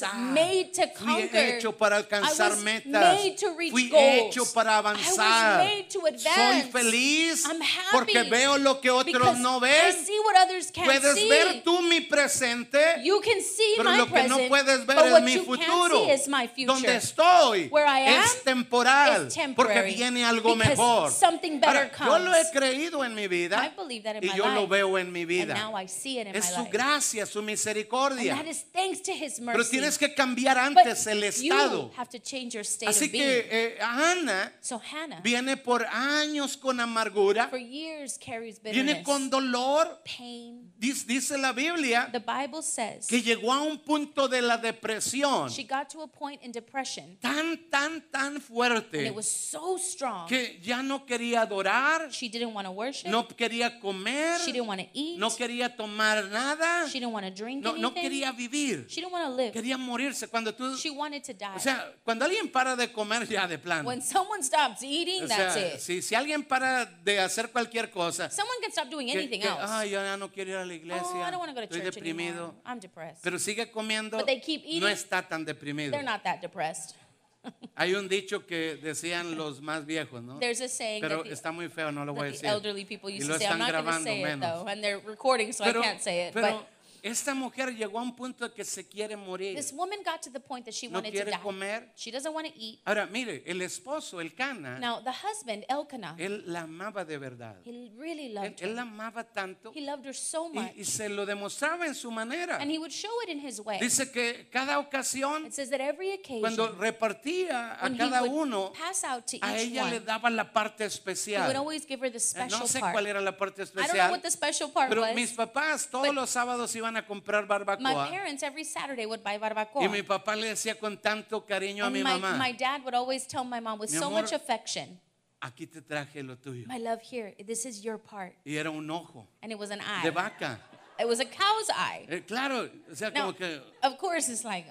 conquistar. made to Fui hecho para alcanzar metas. made to reach Fui goals. hecho para I was avanzar. made to Soy feliz I'm happy porque veo lo que otros no I ven. see what others can't Puedes see. ver tú mi presente, you can see pero my lo que present, no puedes ver but es mi futuro. can't see is my future. Donde estoy Where I am es temporal is porque viene algo mejor. something better Ahora, yo lo he comes. creído en mi vida I believe that in y my yo lo life. veo en mi And vida. now I see it in Es my su life. gracia, su And misericordia. that is thanks to his mercy. Pero tienes que cambiar But antes el you estado. have to change your state Así of being. que eh, Ana so Hannah, viene por años con amargura, for years, carries viene bitterness, con dolor, pain. Dice, la Biblia The Bible says que llegó a un punto de la depresión she got to a point in depression tan, tan, tan and fuerte it was so strong. que ya no quería adorar, She didn't want to worship. no quería comer, She didn't want to eat. no quería tomar nada, She didn't want to drink no, quería vivir, She didn't want to live. quería morirse. Cuando tú, She wanted to die. o sea, cuando alguien para de comer ya de plano. when someone stops eating, O that's it. si, si alguien para de hacer cualquier cosa, Someone can stop doing anything que, else. yo ya no quiero ir a la oh, I don't want to go to estoy church deprimido, anymore. I'm depressed. pero sigue comiendo, But they keep no eating. está tan deprimido. They're not that depressed. *laughs* Hay un dicho que decían los más viejos, ¿no? There's a saying Pero that the, está muy feo, no lo voy a decir. elderly people Y lo to say. I'm están not going to grabando say it menos. though, and they're recording, so Pero, I can't say it. pero but esta mujer llegó a un punto de que se quiere morir. this woman got to the point that she No wanted to quiere die. comer. She doesn't want to eat. Ahora, mire, el esposo, el Cana, Now the husband Elkanah, él la amaba de verdad. he really Él, loved él la her. amaba tanto He loved her so y, much, y se lo demostraba en su manera. and he would show it in his way. Dice que cada ocasión, It says that every occasion cuando repartía a cada uno, pass out to a each ella le one, daba la parte he would especial. always give her the Eh, special No sé part. cuál era la parte I don't know especial, what the special part pero was. mis papás todos los sábados iban a comprar My barbacoa. parents every Saturday would buy Y barbacoa. mi papá le decía con tanto cariño a mi my, mamá, my dad would always tell my mom with Mi so amor, much affection, aquí te traje lo tuyo. My love, here, this is your part. Y era un ojo And it was an de eye. vaca. It was a cow's eye. Eh, claro, o sea, Now, como que of course, it's like,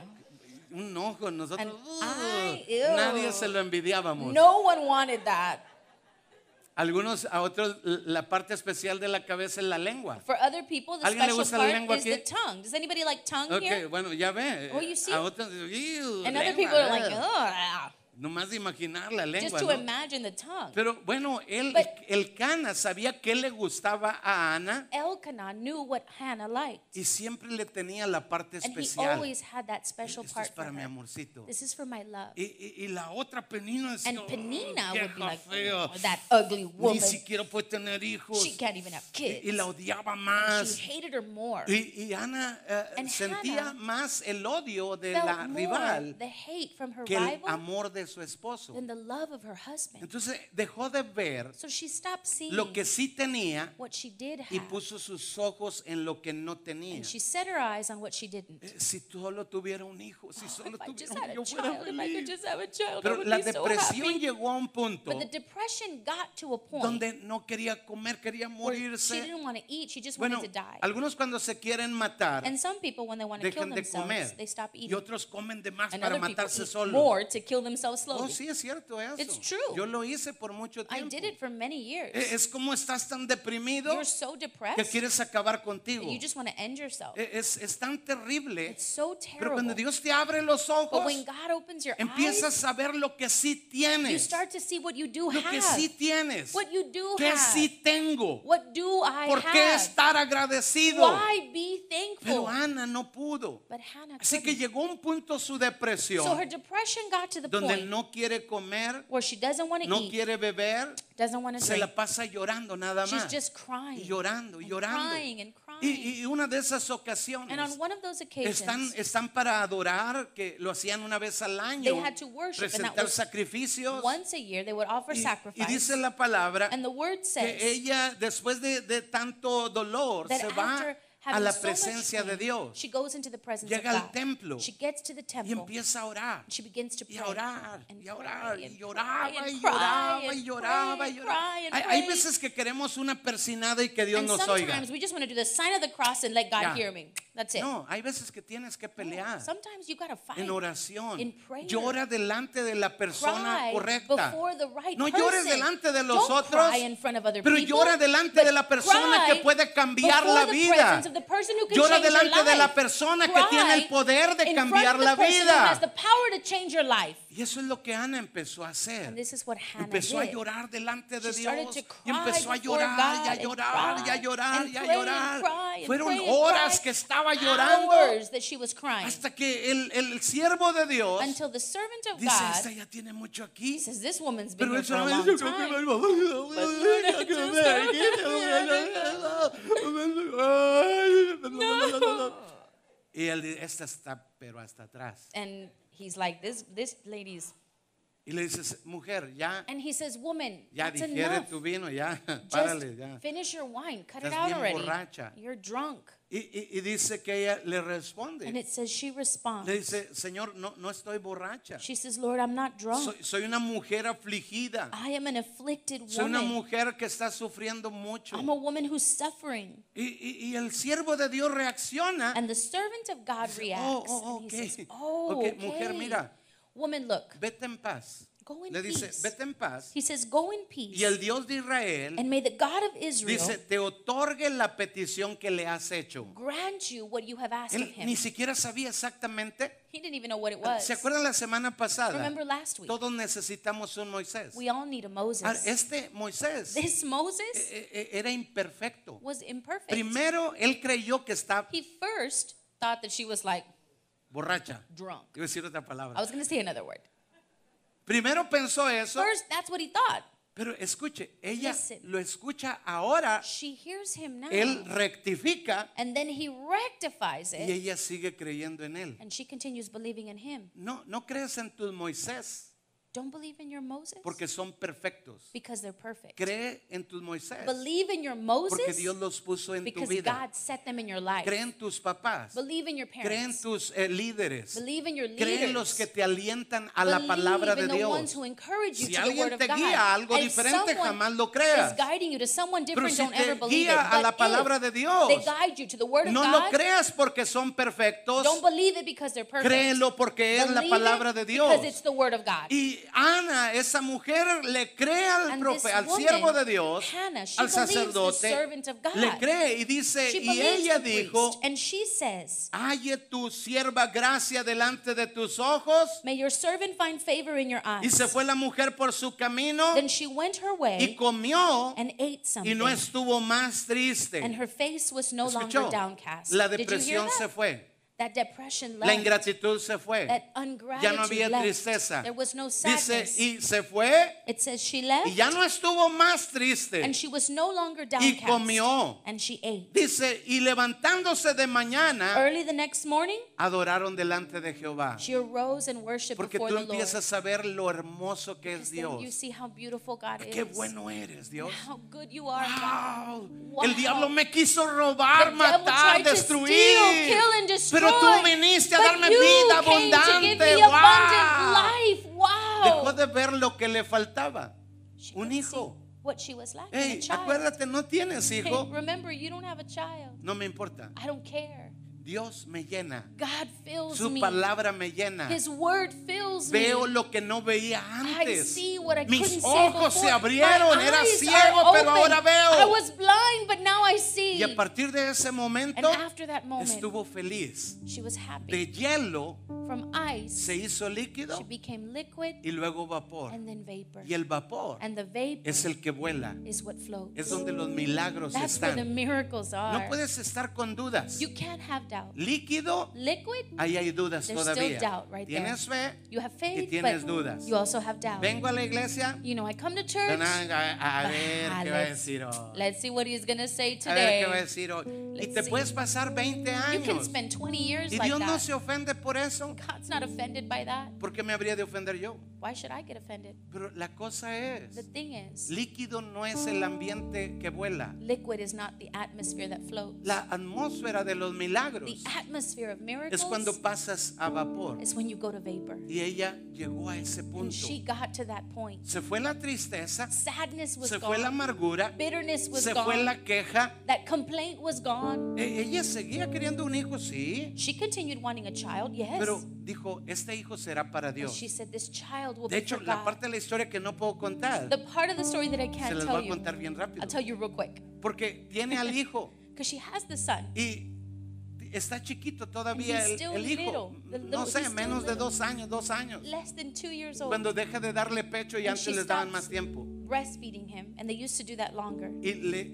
un ojo, nosotros, An uh, eye, nadie se lo envidiábamos. no one wanted that. Algunos, a otros, la parte especial de la cabeza es la lengua. For other people, the ¿Alguien le gusta la lengua is the aquí? tongue. Does anybody like tongue Ok, here? bueno, ya ve. Oh, you see? A otros, "Ew, And other people are like, ugh". Nomás de imaginar la Just lengua. to ¿no? imagine the tongue. Pero bueno, él, But- el Cana sabía que le gustaba a Ana Elkanah knew what Hannah liked. y siempre le tenía la parte And he especial. always had that special Esto part es para for mi her. amorcito. This is for my love. Y, y- y la otra Penina decía, And Penina "Oh, would be vieja like, fea, "Oh, that ugly ni woman. siquiera puede tener hijos. She can't even have kids. y la odiaba She más. hated her more. Y, y Ana eh, And sentía Hannah más el odio de Felt la more rival the hate from her que el rival amor de su esposo. than the love of her husband. Entonces dejó de ver So she stopped seeing lo que sí tenía what she did y have. puso sus ojos en lo que no tenía. And she set her eyes on what she didn't. Eh, Si solo tuviera un hijo, si solo If I just tuviera had un a yo fuera child, if I could feliz. just have a child, I Pero would la be so depresión happy. llegó a un punto But the depression got to a point donde no quería comer, quería where she morirse. didn't want to eat, she just Bueno, wanted to die. algunos cuando se quieren matar And some people, when they want to kill dejan de comer they stop y eating. otros comen de más And para other people matarse eat solos. more to kill themselves Oh, sí es cierto eso. It's true. Yo lo hice por mucho I tiempo. did it for many years. Eh, Es como estás tan deprimido You're so que depressed quieres acabar contigo. you just want to end yourself. Eh, Es, es tan terrible. It's so Pero cuando terrible. Dios te abre los But ojos, when God opens your empiezas eyes, a ver lo que sí you tienes. start to see what you do Lo que have. sí tienes. What you do Que have. sí tengo. What do I ¿Por qué have? estar agradecido? Why be Pero thankful? Ana no pudo. But Hannah Así que llegó un punto su So her depresión depression got to the donde no quiere comer, where she doesn't want to no eat, quiere beber, doesn't want to se drink. la pasa llorando nada She's más. just crying. Y llorando, y and llorando. crying and crying. Y, y una de esas and on ocasiones one of those occasions, están, están para adorar, que lo hacían una vez al año, They had to worship, and that presentar was sacrificios. once a year they would offer Y, y sacrifice. dice la palabra and the word says que ella después de, de tanto dolor that se va after a la presencia de Dios she goes into the presence Llega of al templo y empieza a orar. She begins to Y a orar, y a orar, y lloraba, y lloraba, y lloraba, y lloraba. Hay, veces que queremos una persinada y que Dios nos oiga. That's it. No, hay veces que tienes que pelear Sometimes you gotta fight. en oración. in prayer. Llora delante de la persona Cry correcta. before the right No llores person. delante de los Don't otros, cry in front of other pero people, llora delante but de la persona cry que puede cambiar before la the vida. presence of the person who can Llora change your delante de la life. persona que Cry tiene el poder de in cambiar la the person who vida. has the power to change your life. Y eso es lo que Ana empezó a hacer. And this is what Hannah Empezó a did. llorar delante de She started Dios to y cry empezó a before llorar God y a and llorar y a cry llorar and y a pray and llorar. cry and Fueron pray and horas cry. que estaba llorando Hours that she was crying hasta que el, el siervo de Dios until the servant of dice, esta God ya tiene mucho aquí. says, "This woman's been Pero here for a long time." Y él dice, esta está pero hasta atrás. And he's like, "This this lady's." Y le dices, mujer, ya, And he says, Woman, ya digiere tu vino, ya, *laughs* párale, ya. finish your wine. Cut it out already. borracha. You're drunk. Y, y- y dice que ella le And responde. it says she responds. Le dice, Señor, no, no estoy borracha. She says, Lord, I'm not drunk. Soy, soy una mujer afligida. I am an afflicted Soy una woman. mujer que está sufriendo mucho. I'm a woman who's suffering. Y, y- y el siervo de Dios reacciona. And the servant of God Dice, reacts. "Oh, oh, and okay. says, Oh, Okay, okay. mujer, mira. Woman, look. Vete en paz. Go in Le dice, peace. vete en paz. He says, Go in peace. Y el Dios de Israel and may the God of Israel dice, te otorgue la petición que le has hecho. grant you what you have asked Él of him. ni siquiera sabía exactamente. He didn't even know what it was. ¿Se acuerdan la semana pasada? Remember last week? Todos necesitamos un Moisés. We all need a Moses. Ahora, Este Moisés This Moses eh, eh, era imperfecto. was imperfect. Primero, él creyó que estaba He first thought that she was like borracha. drunk. Iba a decir otra I palabra. was going to say another word. Primero pensó eso, First, that's what he thought. pero escuche, ella Listen. lo escucha ahora, She hears him now. él rectifica and then he rectifies y it. ella sigue creyendo en él. And she continues believing in him. No, no crees en tus Moisés Don't believe in your Moses porque son perfectos. because they're perfect. Cree en tus Moisés Believe in your porque Moses Dios los puso en tu because vida. God set them in your life. Cree en tus papás. Believe in your Cree en parents. tus eh, líderes. Believe in your Cree en los leaders. que te alientan a la Believe palabra de in the ones Dios. who encourage you Si to the word alguien te guía a algo diferente, jamás lo is creas. guiding you to someone Pero different, si don't te believe guía a la palabra de Dios, they guide you to the word of No lo God, creas porque son perfectos. don't believe it because they're perfect. Créelo porque es la Believe palabra it de Dios. Because it's the word of God. Y Ana, esa mujer, le cree al, profe- al siervo de Dios, Hannah, al sacerdote, le cree y dice, She y ella dijo, says, halle tu sierva gracia delante de tus ojos. May your servant find favor in your eyes. Y se fue la mujer por su camino Then she went her y way comió and ate y something. no estuvo más triste. and her face was no Escuchó, longer downcast. la depresión se fue, That depression la left. ingratitud se fue, that ungratitude ya no había left. tristeza. There was no Dice, y se fue it says she left y ya no estuvo más triste. and she was no longer Y downcast. comió. And she ate. Dice, y levantándose de mañana, Early the next morning, adoraron delante de Jehová. she arose and worshipped Porque before tú the Lord. empiezas a ver lo hermoso que es Then you Dios. see how beautiful God Qué is. bueno eres, Dios. How good you are. Wow. El diablo me quiso robar, The matar, destruir. steal, kill, and destroy. Pero tú viniste a darme vida abundante. Wow. Dejó de ver lo que le faltaba. She Un hijo. What she was lacking, Hey, acuérdate, no tienes hijo. remember, you don't have a child. No me importa. I don't care. Dios me llena. God fills Su palabra me llena. His word fills Veo me. lo que no veía I antes. see what I Mis ojos se abrieron. Era ciego, pero ahora veo. I was blind, but now I see. Y a partir de ese momento moment, estuvo feliz. she was happy. De hielo From ice, se hizo líquido she became liquid y luego vapor. and then vapor. Y el vapor And the vapor es el que vuela. is what floats. Es donde los milagros That's where the están. miracles are. No puedes estar con dudas. you can't have doubt. Líquido, Liquid, ahí hay dudas There's still todavía. doubt right there. Tienes fe you have y faith, tienes but dudas. you also have doubt. Vengo a la iglesia. You know, I come to church. A, ver Ah, qué va a decir hoy. let's see what he's going to say A ver qué va a decir hoy. Y te see. puedes pasar 20 You can años. spend 20 years Y like Dios no that. se ofende por eso. God's not offended by that. ¿Por qué me habría de ofender yo? Why should I get offended? Pero la cosa The es, thing is, líquido no es el ambiente que vuela. liquid is not the atmosphere that floats. La atmósfera de los milagros The atmosphere of es miracles cuando pasas a vapor. is when you go to vapor. Y ella llegó a ese And punto. she got to that point. Se fue la tristeza, Sadness was se fue la gone. amargura, Bitterness was se fue gone. la queja. That complaint was gone. E- Ella seguía queriendo un hijo, sí, She continued wanting a child, yes. pero dijo, este hijo será para But Dios. she said, This child will De be hecho, for la God. parte de la historia que no puedo contar, The part of the story that I se can't las tell voy a you, contar bien rápido. I'll tell you real quick. Porque tiene al hijo *laughs* Because she has the son. y está chiquito todavía el, el hijo. No sé, menos de dos años, dos años. Cuando deja de darle pecho y antes les daban más tiempo. breastfeeding him, and they used to do that longer. Y le,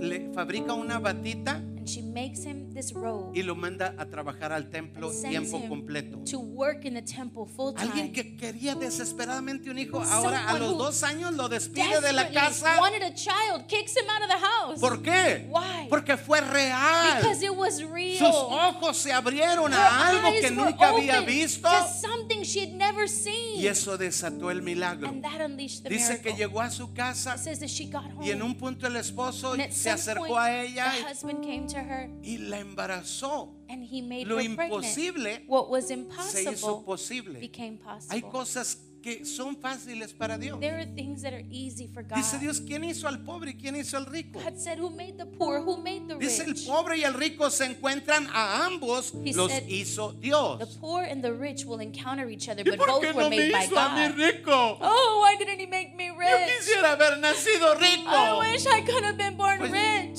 le fabrica una batita And she makes him this robe y lo manda a trabajar al templo and sends tiempo him completo. to work in the temple full Alguien time. que quería desesperadamente un hijo, ahora a Someone los who dos años lo despide de la Desperately casa. wanted a child, kicks him out of the house. ¿Por qué? Why? Porque fue real. Because it was Sus real. ojos se abrieron Her a algo eyes que were nunca había opened visto. to something she had never seen. Y eso desató el milagro. and that unleashed the Dice que miracle. llegó a su casa It says that she got home. y en un punto el esposo and at se some acercó point, a ella the husband came to her y la embarazó. and he made Lo her imposible What was Se hizo impossible posible. became possible. Hay cosas que son fáciles para Dios. There are things that are easy for God. Dice Dios, ¿quién hizo al pobre y quién hizo al rico? God said, Who made the poor? Who made the Dice el rich? pobre y el rico se encuentran a ambos, He los said, hizo The Dios. poor and the rich will encounter each other, ¿Y but por both were no me made by hizo a mí God. rico? Oh, why didn't He make me Yo rich? quisiera haber nacido I rico. wish I could have been born Pues.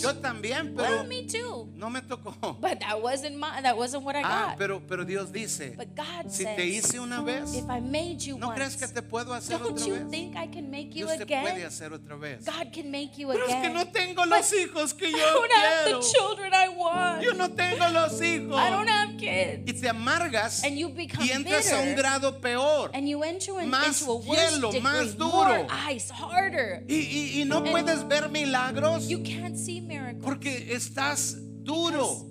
Yo también, Well, pero me too. no me tocó. But that wasn't my. That wasn't what I Ah, got. pero, pero Dios dice, but God si says, te hice una vez, if I made you ¿no crees que te puedo hacer don't otra you vez? think I can make you Dios te puede hacer otra vez. God can make you Pero es que no tengo los hijos que I yo don't have the children I want. Yo no tengo los hijos. I don't have kids. Y te amargas And you become y entras a un grado peor. And you enter in, Más into a worse hielo, degree, más more duro. ice, harder. Y, y- y no puedes ver milagros You can't see miracles porque estás duro.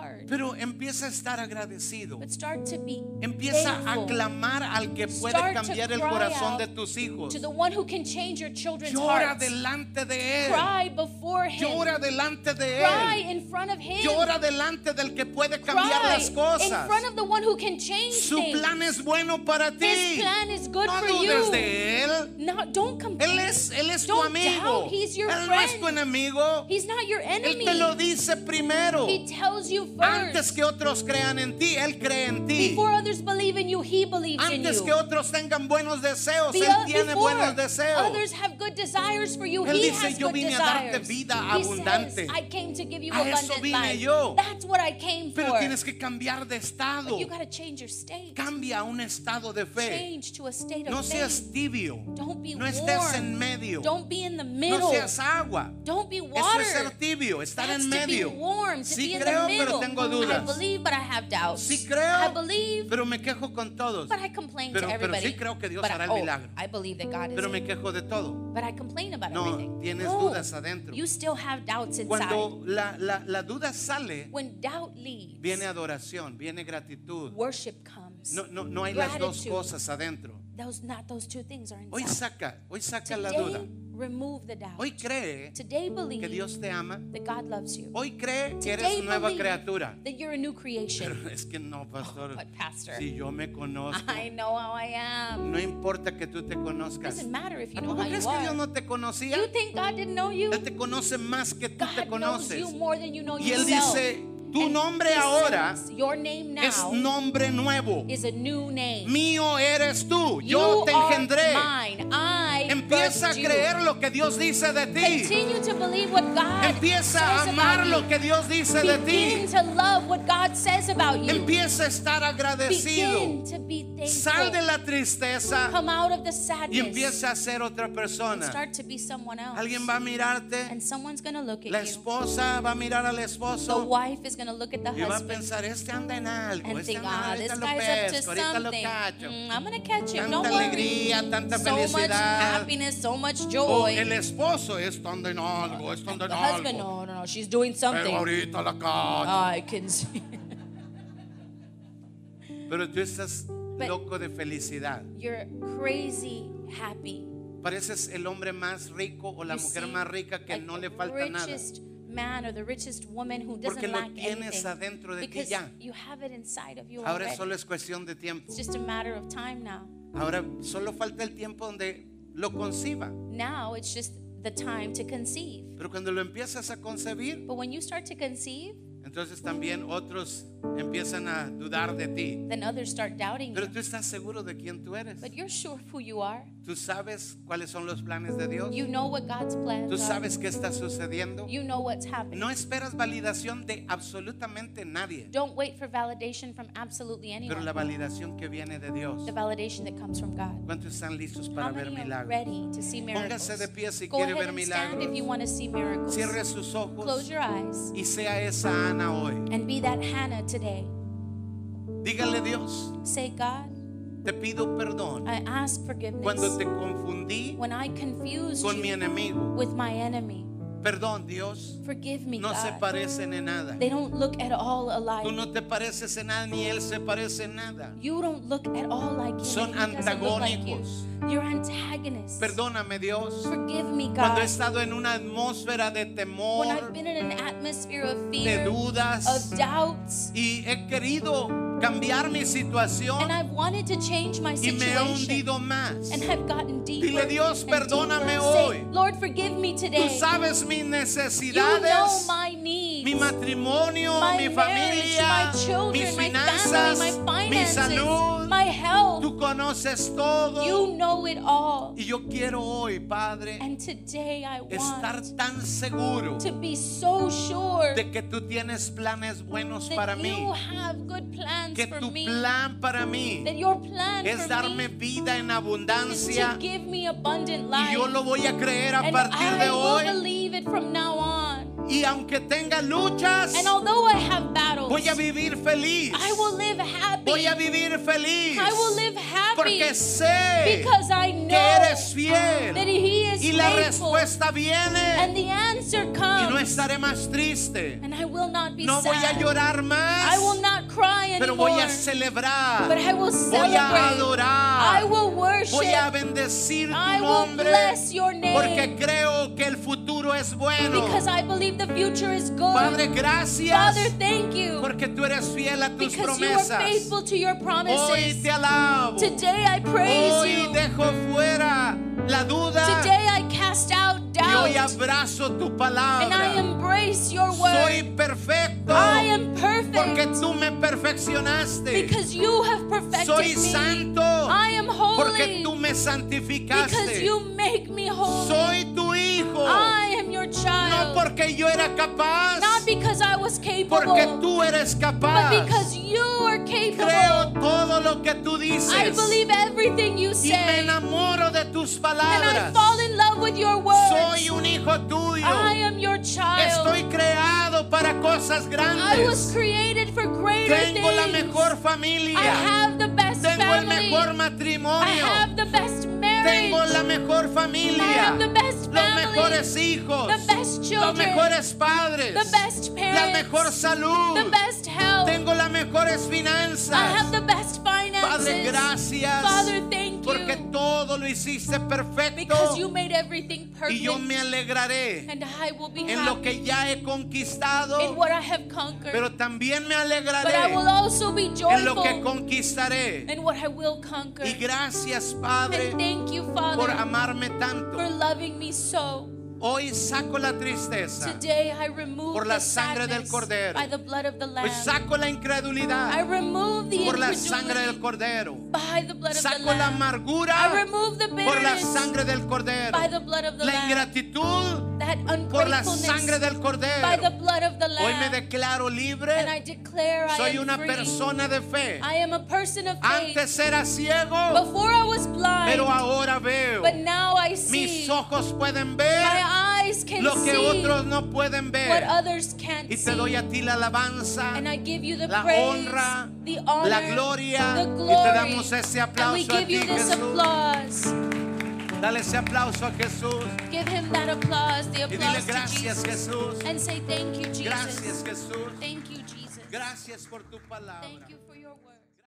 Hard. Pero empieza a estar agradecido. But start to be Empieza a clamar al que puede Start cambiar el cry corazón de tus hijos. to the one who can change your children's Llora hearts. delante de él. Cry before him. Llora delante de Cry él. in front of him. Llora delante del que puede cambiar Cry las in cosas. front of the one who can change Su things. plan es bueno para His ti. plan is good No for dudes you. de él. No, don't complain. Él es, él es tu amigo. doubt. He's your Él no es tu enemigo. He's not your Él enemy. te lo dice primero. He tells you first. Antes que otros crean en ti, Él cree en ti. Before others believe in you, he believes in Antes you. que otros tengan buenos deseos, Be- Él tiene before buenos deseos. others have good desires for you, Él he dice, has "Yo good vine a darte vida He abundante." says, I came to give you A eso vine life. yo. That's what I came Pero for. tienes que cambiar de estado. But you got to change your state. Cambia a un estado de fe. Change to a state No of seas faith. tibio. Don't be No estés warm. en medio. Don't be in the No middle. seas agua. Don't be Eso water. es ser tibio, estar That's en to medio. be warm, to Sí be in creo, the pero tengo I dudas. believe, but I have doubts. Sí I creo, believe, pero me quejo con todos. but I complain Pero- to pero everybody. sí creo que Dios But hará I, el oh, milagro. I believe that God is Pero me able. quejo de todo. But I complain about No, everything. tienes No, dudas adentro. You still have doubts inside. Cuando la, la, la duda sale, when doubt leaves, viene adoración, viene gratitud. worship comes. No, no, no hay las dos cosas adentro. Those not those two things are Hoy saca, hoy saca la Today, duda. remove the doubt. Hoy cree Today believe que Dios te ama. that God loves you. Hoy cree que Today eres nueva criatura. that you're a new creation. Pero es que no, *laughs* pastor. Si yo me conozco, I know how I am. no importa que tú te conozcas. Doesn't matter if you ¿A know how crees you que Dios no te conocía? You think God didn't know you? Él te conoce más que tú te knows conoces. you more than you know Y Él yourself. dice, tu And nombre ahora says, your name es nombre nuevo. is a new name. Mío eres tú. Yo te engendré. mine. I Empieza a you. creer lo que Dios dice de ti. Continue to believe what God Empieza a amar about lo que Dios dice de ti. to love what God says about you. Empieza a estar agradecido. Begin to be thankful. Sal de la tristeza Come out of the y empieza a ser otra persona. start to be someone else. Alguien va a mirarte, and someone's going to look at la you. esposa va a mirar al The esposo wife is going to look at the y va a husband pensar, este anda en algo, and este think, anda, ah, this ahorita lo guy's up to pesco, ahorita lo something. cacho. Mm, I'm going to catch him. Tanta Don't worry. alegría, tanta so much felicidad. happiness, so much O joy. el esposo está anda en algo, está anda the en husband, algo. no, no, no, she's doing Pero something. ahorita la cacho. I can see. *laughs* Pero tú estás But- loco de felicidad. You're crazy happy. Pareces el hombre más rico o la You mujer see, más rica que like no le the falta nada. richest man or the richest woman who doesn't lack anything. adentro de ti because you have it inside of you Ahora solo es cuestión de tiempo. It's just a matter of time now. Ahora solo falta el tiempo donde lo conciba. Now it's just the time to conceive. Pero cuando lo empiezas a concebir, But when you start to conceive, entonces también otros empiezan a dudar de ti. then others start doubting Pero you. tú estás seguro de quién tú eres. But you're sure who you are. Tú sabes cuáles son los planes de Dios. You know what God's plans Tú sabes qué está sucediendo. You know what's happening. No esperas validación de absolutamente nadie. Don't wait for validation from absolutely Pero la validación que viene de Dios. The validation that comes from God. ¿Cuántos están listos How para ver many are milagros? ready to see miracles? Póngase de pie si Go quiere ahead ver and stand milagros. if you want to see miracles. Cierre sus ojos Close your eyes y sea esa Ana hoy. and be that Hannah today. Dígale Dios, Say, God, te pido perdón I ask forgiveness cuando te confundí when I confused con mi enemigo. with my enemy. Perdón, Dios. Forgive me, No se God. parecen en nada. They don't look at all Tú alike. no te pareces en nada, ni Él se parece en nada. You don't look at all like him. Son like antagónicos. You're antagonists. Perdóname, Dios. Forgive me, Cuando he God. estado en una atmósfera de When temor, I've been in an atmosphere of de fear, dudas, of doubts, y he querido cambiar mi situación and I've wanted to change my y me he hundido más. and have gotten deeper. Dile, Dios, perdóname. Say, hoy. Lord, forgive me Tú today. sabes mis You know necesidades, my needs. mi matrimonio, my mi marriage, familia, my children, mis my finanzas, family, my mi salud. my health. Tú conoces todo. You know it all. Y yo quiero hoy, Padre, And today I estar tan seguro to be so sure de que tú tienes planes buenos that para you mí. have good plans Que tu me. plan para mí es darme me vida en abundancia y yo lo voy a creer a partir I de will hoy. Y aunque tenga luchas, And although I have battles, voy a vivir feliz. I will live happy. Voy a vivir feliz. I will live happy Porque sé because I know que eres fiel. that He is Y la faithful. respuesta viene and the answer y comes. no estaré más triste. and I will not be No voy a sad. llorar más, I will not cry pero anymore. voy a celebrar. but I will Voy a celebrate. adorar. I will worship. Voy a bendecir tu I will nombre bless your name. porque creo que el futuro es bueno. because I believe the future is good. Padre, gracias Father, thank you. porque tú eres fiel a tus because you are promesas. faithful to your Hoy te alabo. Today I praise Hoy you. dejo fuera la duda Today I cast out y hoy doubt. abrazo tu And I palabra. embrace your Soy word. perfecto I am porque perfect tú me perfeccionaste. because you have perfected Soy me. santo I am porque holy tú me because santificaste. you make me holy. Soy tu hijo, I am your no child. porque yo era capaz, Not because I was capable, porque tú eres but capaz. because you are capable. Creo todo lo que tú I dices believe everything you y me say. enamoro de tus And I palabras. fall in love with your words. Soy un hijo tuyo. I am your child. Estoy creado para cosas I was grandes. created for greater Tengo la things. mejor I familia. have the best Tengo el family. mejor I matrimonio. have the best marriage. Tengo la mejor I familia. have the best Los family. mejores hijos. The best Los children. mejores padres. The best La parents. mejor salud. The best health. Tengo las mejores I have finanzas. the best finances. Padre, gracias. Father, thank Porque you. todo lo hiciste perfecto. Because you made everything Y perfect. yo me alegraré and I will be en lo happy que ya he in conquistado. what I have conquered. Pero también me but I alegraré will also be en lo que joyful conquistaré. in what I will conquer. Y gracias, Padre, and thank you, por Father, amarme for tanto. loving me so. Hoy saco la tristeza. Today I remove Por la sangre del Cordero. by the blood of the Lamb. Hoy saco la I incredulidad remove the por la sangre del Cordero. by the blood of the Saco la Lamb. amargura I remove the por la sangre del Cordero. by the blood of the La Lamb. ingratitud por la sangre del by the Cordero. blood of the Hoy me Lamb. declaro and I libre. declare I Soy am una free. persona de fe. I am a person of faith. Antes era ciego, Before I was blind, pero ahora veo. but now I see. Mis ojos pueden ver eyes can lo que see otros no pueden what ver. others can't Y te doy a ti la alabanza, and I give you the la praise, honra, the honor, la gloria. the Y te damos ese and we aplauso a give ti, you this Jesús. applause. Dale ese aplauso a Jesús. Give him that applause, the Y dile applause to gracias, Jesus. Jesús. And say thank you, Jesus. Gracias, Jesús. Thank you, Jesus. Gracias por tu palabra. Thank you for your word.